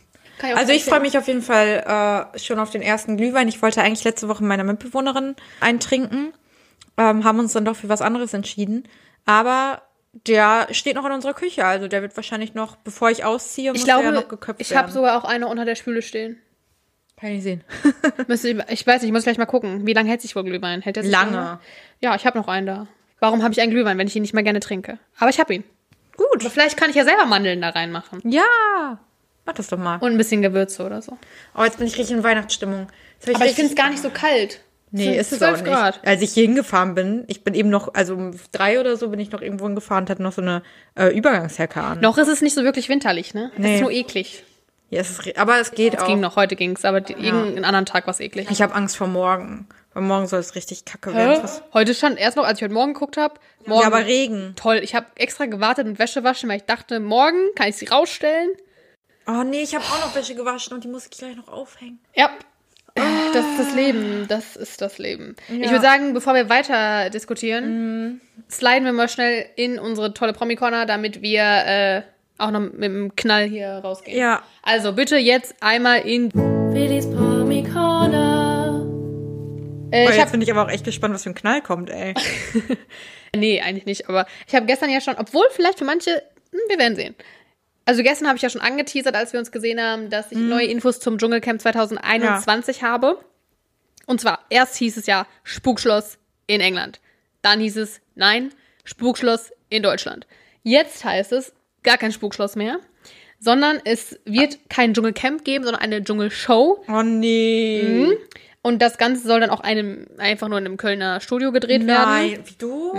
Auch Also ich freue mich auf jeden Fall äh, schon auf den ersten Glühwein. Ich wollte eigentlich letzte Woche meiner Mitbewohnerin eintrinken, ähm, haben uns dann doch für was anderes entschieden. Aber der steht noch in unserer Küche, also der wird wahrscheinlich noch, bevor ich ausziehe, muss Ich der glaube, ja noch geköpft ich habe werden. sogar auch eine unter der Spüle stehen. Kann ich sehen. Ich, ich weiß nicht, ich muss gleich mal gucken. Wie lange hält sich wohl Glühwein? Hält der sich Lange. Ja, ich habe noch einen da. Warum habe ich einen Glühwein, wenn ich ihn nicht mehr gerne trinke? Aber ich habe ihn. Gut. Aber vielleicht kann ich ja selber Mandeln da reinmachen. Ja. Mach das doch mal. Und ein bisschen Gewürze oder so. Oh, jetzt bin ich richtig in Weihnachtsstimmung. Aber ich richtig- finde es gar nicht so kalt. Nee, ist es auch 12 nicht. Grad. Als ich hier hingefahren bin, ich bin eben noch, also um drei oder so bin ich noch irgendwo hingefahren und hatte noch so eine äh, Übergangsjacke an. Noch ist es nicht so wirklich winterlich, ne? Es Nee. ist nur eklig. Ja, es ist, aber es geht Es auch. ging noch, heute ging's, aber die, irgendeinen anderen Tag war es eklig. Ich habe Angst vor morgen. Weil morgen soll es richtig kacke werden. Hä? Heute stand erst noch, als ich heute Morgen geguckt habe. Morgen, Ja, aber Regen. toll. Ich habe extra gewartet mit Wäsche waschen, weil ich dachte, morgen kann ich sie rausstellen. Oh nee, ich habe auch noch Wäsche gewaschen und die muss ich gleich noch aufhängen. Ja. Das ist das Leben. Das ist das Leben. Ich Ja. würde sagen, bevor wir weiter diskutieren, sliden wir mal schnell in unsere tolle Promi-Corner, damit wir äh, auch noch mit dem Knall hier rausgehen. Ja. Also bitte jetzt einmal in. Willis Promi Corner. Äh, Oh, ich jetzt bin ich aber auch echt gespannt, was für ein Knall kommt, ey. nee, eigentlich nicht. Aber ich habe gestern ja schon, obwohl vielleicht für manche, hm, wir werden sehen. Also gestern habe ich ja schon angeteasert, als wir uns gesehen haben, dass ich neue Infos zum Dschungelcamp 2021 habe. Und zwar, erst hieß es ja Spukschloss in England. Dann hieß es, nein, Spukschloss in Deutschland. Jetzt heißt es gar kein Spukschloss mehr, sondern es wird kein Dschungelcamp geben, sondern eine Dschungelshow. Oh nee. Und das Ganze soll dann auch einem, einfach nur in einem Kölner Studio gedreht werden. Nein, wie du?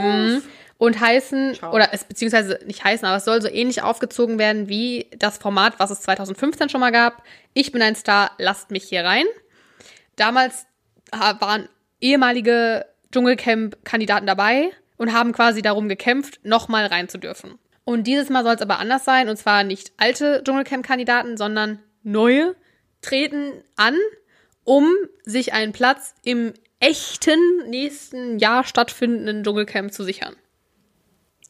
Und heißen, Schau. oder es beziehungsweise nicht heißen, aber es soll so ähnlich aufgezogen werden wie das Format, was es 2015 schon mal gab. Ich bin ein Star, lasst mich hier rein. Damals ha- waren ehemalige Dschungelcamp-Kandidaten dabei und haben quasi darum gekämpft, nochmal rein zu dürfen. Und dieses Mal soll es aber anders sein, und zwar nicht alte Dschungelcamp-Kandidaten, sondern neue treten an, um sich einen Platz im echten nächsten Jahr stattfindenden Dschungelcamp zu sichern.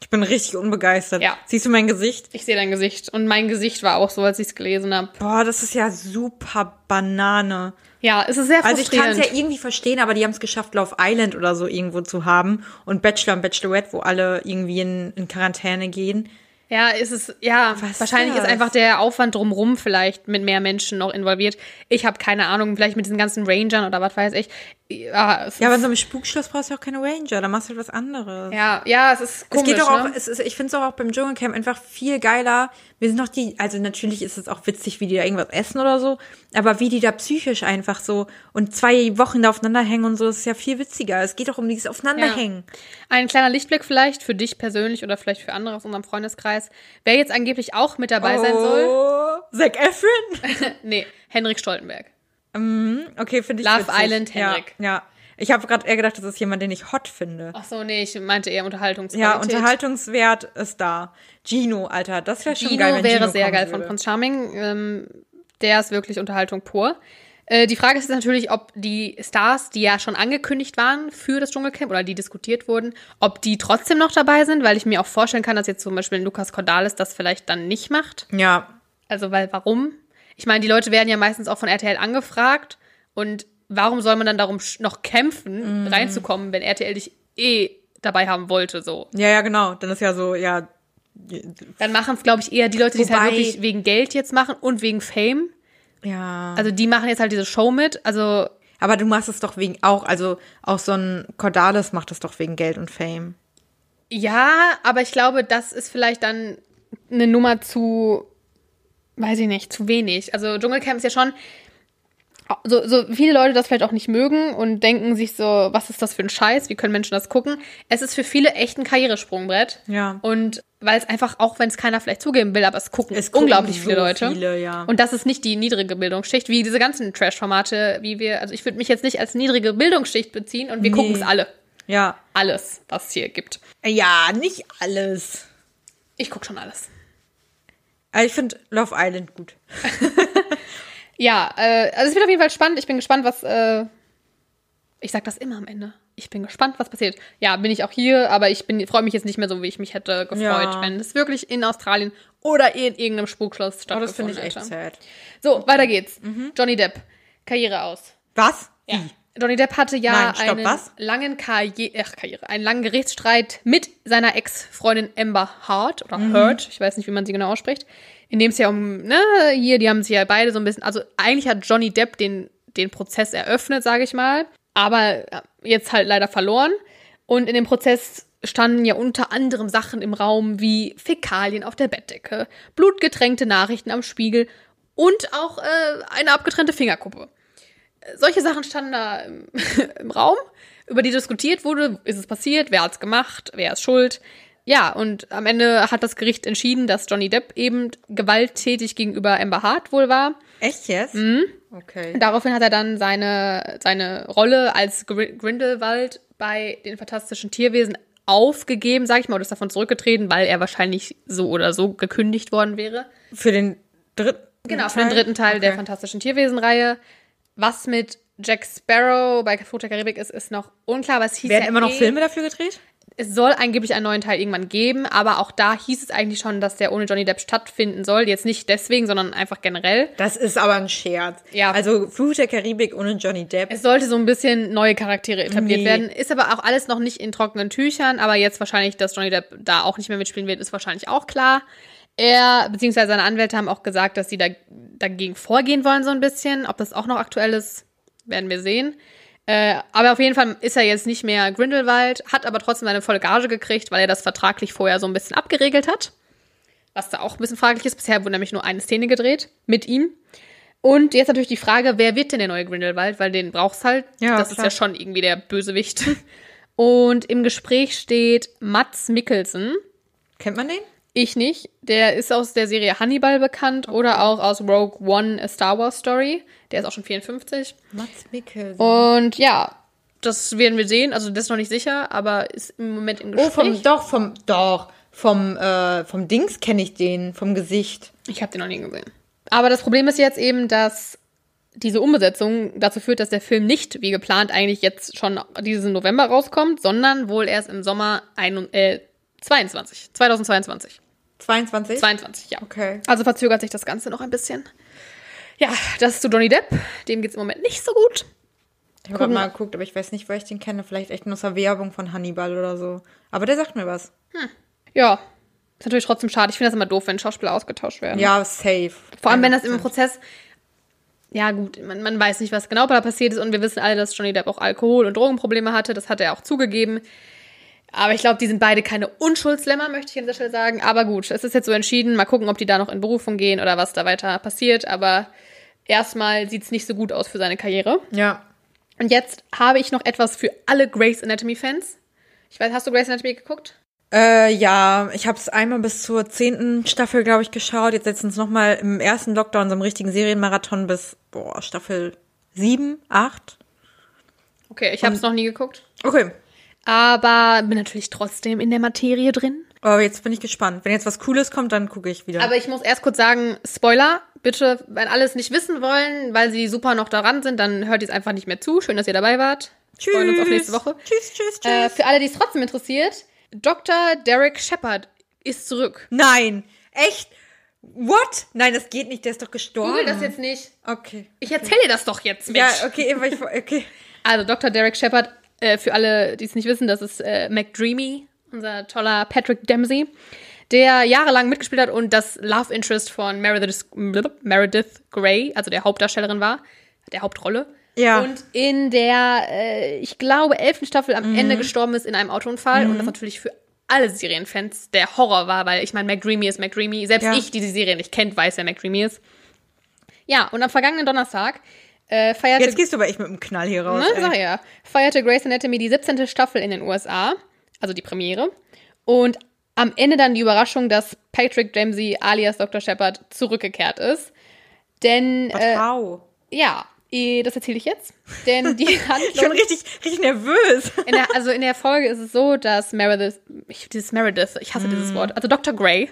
Ich bin richtig unbegeistert. Ja. Siehst du mein Gesicht? Ich sehe dein Gesicht. Und mein Gesicht war auch so, als ich es gelesen habe. Boah, das ist ja super Banane. Ja, es ist sehr Also ich kann frustrierend. es ja irgendwie verstehen, aber die haben es geschafft, Love Island oder so irgendwo zu haben und Bachelor und Bachelorette, wo alle irgendwie in, in Quarantäne gehen. Ja, ist es, ja, Was wahrscheinlich das? ist einfach der Aufwand drumrum vielleicht mit mehr Menschen noch involviert. Ich habe keine Ahnung, vielleicht mit diesen ganzen Rangern oder was weiß ich. Ja, Ja, aber so einem Spukschloss brauchst du auch keine Ranger, da machst du halt was anderes. ja, ja, es ist komisch, es geht doch auch, ne? es ist, ich finde es auch, auch beim Dschungelcamp einfach viel geiler. Wir sind noch die, also natürlich ist es auch witzig, wie die da irgendwas essen oder so, aber wie die da psychisch einfach so und zwei Wochen da aufeinander hängen und so, ist ja viel witziger. Es geht doch um dieses Aufeinanderhängen. Ein kleiner Lichtblick vielleicht für dich persönlich oder vielleicht für andere aus unserem Freundeskreis. Wer jetzt angeblich auch mit dabei sein soll, Oh, Zac Efron? nee, Henrik Stoltenberg. Okay, finde ich Love witzig. Island Henrik. Ja, ja. Ich habe gerade eher gedacht, das ist jemand, den ich hot finde. Ach so, nee, ich meinte eher Unterhaltungsqualität. Ja, Unterhaltungswert ist da. Gino, Alter, das wäre schon Gino geil, wenn wäre Gino sehr geil von würde. Prinz Charming. Ähm, der ist wirklich Unterhaltung pur. Äh, die Frage ist jetzt natürlich, ob die Stars, die ja schon angekündigt waren für das Dschungelcamp oder die diskutiert wurden, ob die trotzdem noch dabei sind, weil ich mir auch vorstellen kann, dass jetzt zum Beispiel Lukas Cordalis das vielleicht dann nicht macht. Ja, Also, weil warum? Ich meine, die Leute werden ja meistens auch von RTL angefragt und warum soll man dann darum noch kämpfen, Mhm. reinzukommen, wenn RTL dich eh dabei haben wollte, so. ja, ja, genau. Dann ist ja so, ja, Dann machen es, glaube ich, eher die Leute, die es halt wirklich wegen Geld jetzt machen und wegen Fame. ja. Also die machen jetzt halt diese Show mit. Also Aber du machst es doch wegen auch, also auch so ein Cordalis macht es doch wegen Geld und Fame. ja, aber ich glaube, das ist vielleicht dann eine Nummer zu, weiß ich nicht, zu wenig. Also Dschungelcamp ist ja schon so, so viele Leute das vielleicht auch nicht mögen und denken sich so, was ist das für ein Scheiß? Wie können Menschen das gucken? Es ist für viele echt ein Karrieresprungbrett. Ja. Und weil es einfach, auch wenn es keiner vielleicht zugeben will, aber es gucken, Es gucken unglaublich so viele Leute. viele, ja. Und das ist nicht die niedrige Bildungsschicht, wie diese ganzen Trash-Formate, wie wir, also ich würde mich jetzt nicht als niedrige Bildungsschicht beziehen und wir Nee. gucken es alle. Ja. Alles, was es hier gibt. Ja, nicht alles. Ich gucke schon alles. Aber ich finde Love Island gut. Ja, äh, also es wird auf jeden Fall spannend. Ich bin gespannt, was. Äh, ich sag das immer am Ende. Ich bin gespannt, was passiert. Ja, bin ich auch hier, aber ich freue mich jetzt nicht mehr so, wie ich mich hätte gefreut, Ja. wenn es wirklich in Australien oder in irgendeinem Spukschloss Oh, stattgefunden das finde ich echt hätte. sad. So, weiter geht's. Johnny Depp, Karriere aus. Was? Ja. Johnny Depp hatte ja Nein, stopp, einen was? langen Karriere, ach, Karriere, einen langen Gerichtsstreit mit seiner Ex-Freundin Amber Hart oder Mhm. Hurt, ich weiß nicht, wie man sie genau ausspricht, in dem es ja um, ne, hier, die haben sich ja beide so ein bisschen, also eigentlich hat Johnny Depp den, den Prozess eröffnet, sage ich mal, aber jetzt halt leider verloren. Und in dem Prozess standen ja unter anderem Sachen im Raum wie Fäkalien auf der Bettdecke, blutgetränkte Nachrichten am Spiegel und auch äh, eine abgetrennte Fingerkuppe solche Sachen standen da im, im Raum, über die diskutiert wurde, ist es passiert, wer hat's gemacht, wer ist schuld. Ja, und am Ende hat das Gericht entschieden, dass Johnny Depp eben gewalttätig gegenüber Amber Hart wohl war. Echt jetzt? Mhm. Okay. Daraufhin hat er dann seine, seine Rolle als Gr Grindelwald bei den Fantastischen Tierwesen aufgegeben, sag ich mal, oder ist davon zurückgetreten, weil er wahrscheinlich so oder so gekündigt worden wäre. Für den dritten Genau, für den dritten Teil der Okay. Fantastischen Tierwesen-Reihe. Was mit Jack Sparrow bei Fluch der Karibik ist, ist noch unklar, aber es hieß Werden ja immer noch eh, Filme dafür gedreht? Es soll angeblich einen neuen Teil irgendwann geben, aber auch da hieß es eigentlich schon, dass der ohne Johnny Depp stattfinden soll. Jetzt nicht deswegen, sondern einfach generell. Das ist aber ein Scherz. Ja. Also Fluch der Karibik ohne Johnny Depp. Es sollte so ein bisschen neue Charaktere etabliert Nee. werden. Ist aber auch alles noch nicht in trockenen Tüchern. Aber jetzt wahrscheinlich, dass Johnny Depp da auch nicht mehr mitspielen wird, ist wahrscheinlich auch klar. Er, beziehungsweise seine Anwälte haben auch gesagt, dass sie da, dagegen vorgehen wollen, so ein bisschen. Ob das auch noch aktuell ist, werden wir sehen. Äh, aber auf jeden Fall ist er jetzt nicht mehr Grindelwald, hat aber trotzdem seine volle Gage gekriegt, weil er das vertraglich vorher so ein bisschen abgeregelt hat. Was da auch ein bisschen fraglich ist. Bisher wurde nämlich nur eine Szene gedreht mit ihm. Und jetzt natürlich die Frage, wer wird denn der neue Grindelwald? Weil den brauchst halt. Ja, das ist klar. ja schon irgendwie der Bösewicht. Und im Gespräch steht Mats Mikkelsen. Kennt man den? Ich nicht. Der ist aus der Serie Hannibal bekannt oder auch aus Rogue One, A Star Wars Story. Der ist auch schon 54. Mats Mikkelsen. Und ja, das werden wir sehen. Also das ist noch nicht sicher, aber ist im Moment im oh, Gespräch. vom, doch, vom, doch, vom, äh, vom Dings kenne ich den, vom Gesicht. Ich habe den noch nie gesehen. Aber das Problem ist jetzt eben, dass diese Umbesetzung dazu führt, dass der Film nicht wie geplant eigentlich jetzt schon diesen November rauskommt, sondern wohl erst im Sommer ein, äh, 22. 2022. 22? 22, ja. Okay. Also verzögert sich das Ganze noch ein bisschen. Ja, das ist zu Johnny Depp. Dem geht's im Moment nicht so gut. Ich habe mal geguckt, aber ich weiß nicht, wo ich den kenne. Vielleicht echt nur aus der Werbung von Hannibal oder so. Aber der sagt mir was. Ja. Ist natürlich trotzdem schade. Ich finde das immer doof, wenn Schauspieler ausgetauscht werden. Ja, safe. Vor allem, wenn das im Prozess. Ja, gut, man, man weiß nicht, was genau da passiert ist und wir wissen alle, dass Johnny Depp auch Alkohol- und Drogenprobleme hatte. Das hat er auch zugegeben. Aber ich glaube, die sind beide keine Unschuldslämmer, möchte ich an dieser Stelle sagen. Aber gut, es ist jetzt so entschieden. Mal gucken, ob die da noch in Berufung gehen oder was da weiter passiert. Aber erstmal sieht es nicht so gut aus für seine Karriere. Ja. Und jetzt habe ich noch etwas für alle Grey's Anatomy-Fans. Ich weiß, hast du Grey's Anatomy geguckt? Äh, ja, ich habe es einmal bis zur zehnten Staffel, glaube ich, geschaut. Jetzt setzen es nochmal im ersten Lockdown, so einem richtigen Serienmarathon bis, boah, Staffel sieben, acht. Okay, ich habe es noch nie geguckt. Okay. Aber bin natürlich trotzdem in der Materie drin. Aber jetzt bin ich gespannt. Wenn jetzt was Cooles kommt, dann gucke ich wieder. Aber ich muss erst kurz sagen, Spoiler, bitte, wenn alle es nicht wissen wollen, weil sie super noch daran sind, dann hört ihr es einfach nicht mehr zu. Schön, dass ihr dabei wart. Wir freuen uns auf nächste Woche. Tschüss, tschüss, tschüss. Äh, für alle, die es trotzdem interessiert, Dr. Derek Shepard ist zurück. Nein, echt? What? Nein, das geht nicht. Der ist doch gestorben. Google das jetzt nicht. Okay. Ich erzähle dir das doch jetzt, Ja, Mensch. okay, aber ich, okay. Also Dr. Derek Shepard, äh, für alle, die es nicht wissen, das ist äh, McDreamy, unser toller Patrick Dempsey, der jahrelang mitgespielt hat und das Love Interest von Meredith, Meredith Grey, also der Hauptdarstellerin war, der Hauptrolle. Ja. Und in der, äh, ich glaube, elften Staffel am Ende gestorben ist in einem Autounfall und das natürlich für alle Serienfans der Horror war, weil ich meine, McDreamy ist McDreamy. Selbst Ja. ich, die die Serie nicht kennt, weiß, wer McDreamy ist. Ja, und am vergangenen Donnerstag äh, feierte Jetzt gehst du aber echt mit dem Knall hier raus. Ne, sag ja. Feierte Grey's Anatomy die 17. Staffel in den USA, also die Premiere. Und am Ende dann die Überraschung, dass Patrick Dempsey alias Dr. Shepard zurückgekehrt ist. Denn, Was, äh, wow. ja, das erzähle ich jetzt. Denn die Ich bin Handlung. richtig, richtig nervös. In der, also in der Folge ist es so, dass Meredith, ich, dieses Meredith, ich hasse dieses Wort, also Dr. Grey,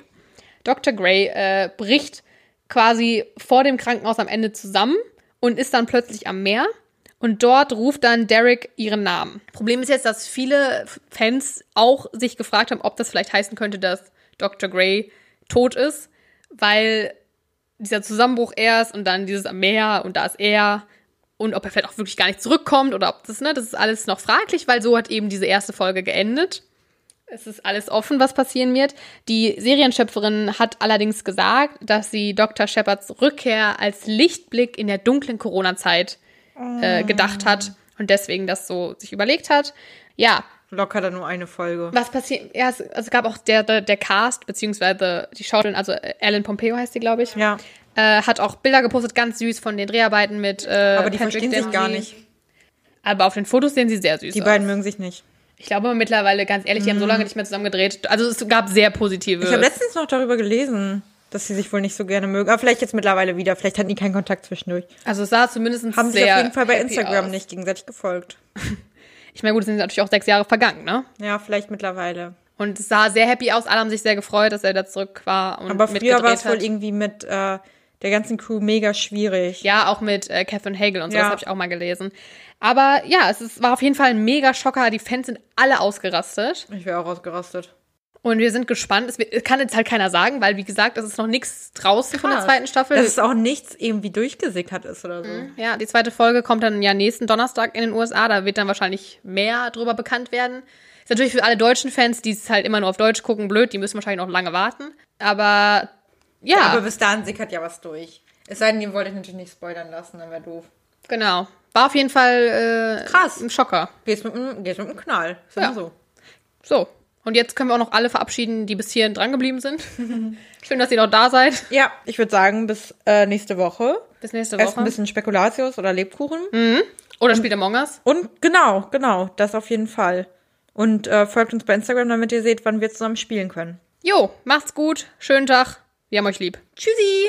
Dr. Grey äh, bricht quasi vor dem Krankenhaus am Ende zusammen und ist dann plötzlich am Meer. Und dort ruft dann Derek ihren Namen. Problem ist jetzt, dass viele Fans auch sich gefragt haben, ob das vielleicht heißen könnte, dass Dr. Grey tot ist, weil dieser Zusammenbruch erst und dann dieses am Meer und da ist er und ob er vielleicht auch wirklich gar nicht zurückkommt oder ob das, ne, das ist alles noch fraglich, weil so hat eben diese erste Folge geendet. Es ist alles offen, was passieren wird. Die Serienschöpferin hat allerdings gesagt, dass sie Dr. Shepards Rückkehr als Lichtblick in der dunklen Corona-Zeit äh, gedacht hat und deswegen das so sich überlegt hat. Ja, Locker dann nur eine Folge. was passiert? Ja, es, also gab auch der, der, der Cast, beziehungsweise die Schauspielerin, also äh, Ellen Pompeo heißt sie, glaube ich. Ja. Äh, hat auch Bilder gepostet, ganz süß von den Dreharbeiten mit. Äh, Aber die Patrick verstehen sich gar Dempsey. nicht. Aber auf den Fotos sehen sie sehr süß Die aus. beiden mögen sich nicht. Ich glaube mittlerweile, ganz ehrlich, die haben so lange nicht mehr zusammen gedreht. Also es gab sehr positive. Ich habe letztens noch darüber gelesen, dass sie sich wohl nicht so gerne mögen. Aber vielleicht jetzt mittlerweile wieder. Vielleicht hatten die keinen Kontakt zwischendurch. also es sah zumindest Haben sich sehr auf jeden Fall bei Instagram aus. nicht gegenseitig gefolgt. Ich meine, gut, es sind natürlich auch sechs Jahre vergangen, ne? Ja, vielleicht mittlerweile. Und es sah sehr happy aus. Alle haben sich sehr gefreut, dass er da zurück war und Aber früher war es wohl irgendwie mit äh, der ganzen Crew mega schwierig. Ja, auch mit äh, Catherine Hagel und so, Ja. das habe ich auch mal gelesen. Aber ja, es ist, war auf jeden Fall ein mega Schocker. Die Fans sind alle ausgerastet. Ich wäre auch ausgerastet. Und wir sind gespannt. Es kann jetzt halt keiner sagen, weil, wie gesagt, es ist noch nichts draußen von der Krass. zweiten Staffel. Dass es auch nichts irgendwie durchgesickert ist oder so. Ja, die zweite Folge kommt dann ja nächsten Donnerstag in den USA. Da wird dann wahrscheinlich mehr drüber bekannt werden. Ist natürlich für alle deutschen Fans, die es halt immer nur auf Deutsch gucken, blöd. Die müssen wahrscheinlich noch lange warten. Aber ja, Aber bis dahin sickert ja was durch. Es sei denn, ihr wollt euch natürlich nicht spoilern lassen, dann wäre doof. genau. War auf jeden Fall äh, Krass. ein Schocker. Gehst mit, dem- gehst mit dem Knall. Ist Ja. so. So. Und jetzt können wir auch noch alle verabschieden, die bis hierhin drangeblieben sind. Schön, dass ihr noch da seid. Ja, ich würde sagen, bis äh, nächste Woche. Bis nächste Erst ein Woche. bisschen Spekulatius oder Lebkuchen. Oder spielt Among Us. Und genau, genau, das auf jeden Fall. Und äh, folgt uns bei Instagram, damit ihr seht, wann wir zusammen spielen können. Jo, macht's gut. Schönen Tag. Wir haben euch lieb. Tschüssi!